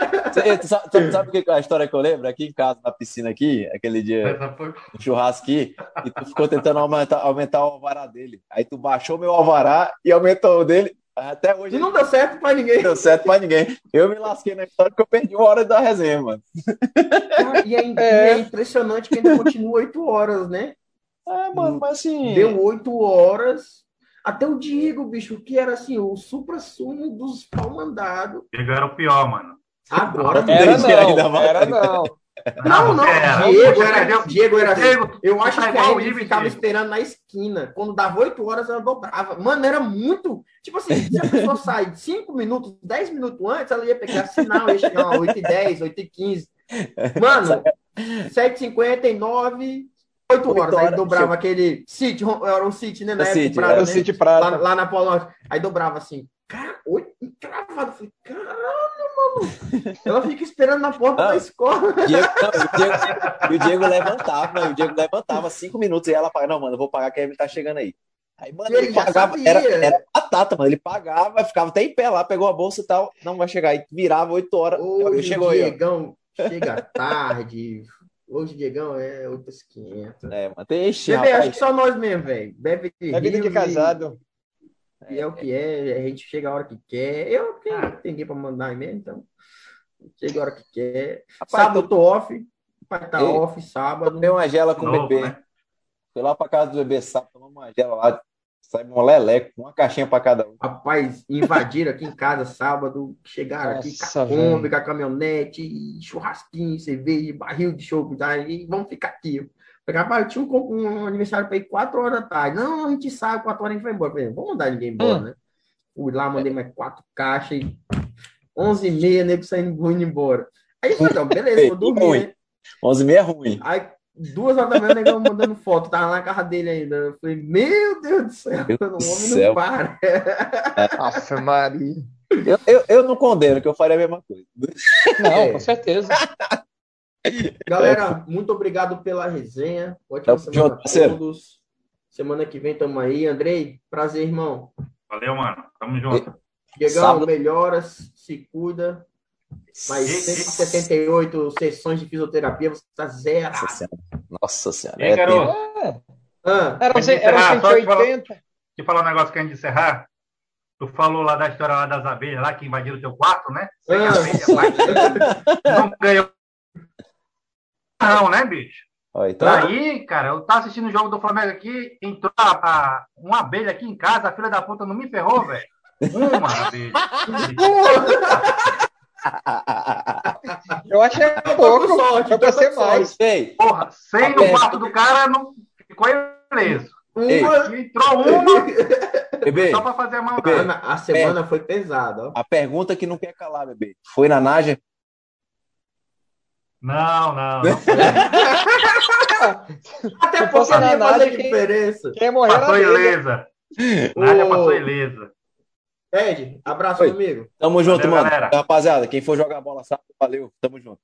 sabe, sabe o que a história que eu lembro? Aqui em casa, na piscina aqui, aquele dia, no churrasco aqui, e tu ficou tentando aumentar, aumentar o alvará dele. Aí tu baixou meu alvará e aumentou o dele. Até hoje. E não deu certo pra ninguém. Não deu certo pra ninguém. Eu me lasquei na história porque eu perdi uma hora da resenha, mano. e, é, é. é, impressionante que ainda continua oito horas, né? É, mano, mas assim. Deu oito horas. Até o Diego, bicho, que era assim, o supra-sumo dos pau mandados. Diego era o pior, mano. Agora era não, era não. Não, não, não. Diego, era, Diego era Diego, eu acho que a gente ficava esperando na esquina. Quando dava 8 horas, ela dobrava. Mano, era muito. Tipo assim, se a pessoa sai 5 minutos, 10 minutos antes, ela ia pegar sinal, ia chegar 8 e 10, 8 e 15. Mano, 7h59, 8 horas. Aí dobrava aquele City, era um City, né? Na época, City, Prada, né? City Prada. Lá, lá na Norte. Aí dobrava assim. Cara, oito encravado. Falei, caralho, mano. Ela fica esperando na porta não, da escola. Diego, não, o Diego, e o Diego levantava, o Diego levantava cinco minutos e ela falava, não, mano, eu vou pagar que ele tá chegando aí. Aí, mano, ele, ele pagava, era, era batata, mano. Ele pagava, ficava até em pé lá, pegou a bolsa e tal. Não vai chegar. Aí virava oito horas. Hoje chegou Diegão aí, chega tarde. Hoje, Diegão, é outras 500. É, mas tem Bebê, acho que só nós mesmo, velho. Bebe de É vida de casado. E é o que é, a gente chega a hora que quer. Eu porque ah. tem ninguém para mandar e-mail, então. Chega a hora que quer. Rapaz, sábado eu tô off. Pai tá Ei, off, sábado. Tomei uma gela com o bebê. Né? Fui lá para casa do bebê sábado, tomamos uma gela lá. Sai um leleco, uma caixinha para cada um. Rapaz, invadiram aqui em casa sábado, chegaram Nossa, aqui com a Kombi, com a caminhonete, churrasquinho, cerveja, barril de chope, tá? e vamos ficar aqui. Rapaz, tinha um, um aniversário para ir 4 horas da tarde. Não, a gente sai, 4 horas a gente vai embora. Falei, vamos mandar ninguém embora, hum. né? Fui lá, mandei mais quatro caixas e 11 e meia, nego saindo indo embora. Aí falei, então, beleza, vou dormir, ruim. né? 11 e meia é ruim. Aí, duas horas da manhã, negão mandando foto, tava lá na casa dele ainda. Eu falei, meu Deus do céu, meu o homem céu. não para. Nossa, Maria. Eu, eu, eu não condeno, que eu faria a mesma coisa. Não, é. com certeza. Galera, muito obrigado pela resenha. Ótima semana a todos. Semana que vem estamos aí. Andrei, prazer, irmão. Valeu, mano. Tamo junto. Diegão, Sábado... melhoras, se cuida. Mais 178 sessões de fisioterapia, você está zero. Nossa senhora. Nossa senhora. E aí, é garoto? É. Ah, era, era 180. Deixa eu falar um negócio que a gente encerrar. Tu falou lá da história lá das abelhas lá que invadiram o teu quarto, né? Ah. Não ganhou não, né, bicho? Ó, então... Aí, cara, eu tava assistindo o jogo do Flamengo aqui, entrou a, a, uma abelha aqui em casa, a filha da puta não me ferrou, velho. Uma abelha. eu achei pouco, sorte, eu passei mais. Ei, Porra, sem no quarto do cara, não ficou ileso. Uma, entrou uma, bebê, só pra fazer a maldade. A semana é, foi pesada. A pergunta que não quer calar, bebê. Foi na Naja? Não, não. não Até porque não ia fazer quem, diferença. Quem morreu passou ilesa. Nádia passou ilesa. Ed, abraço Oi. comigo. Tamo junto, Valeu, mano. Galera. Rapaziada, quem for jogar bola sabe, valeu. Tamo junto.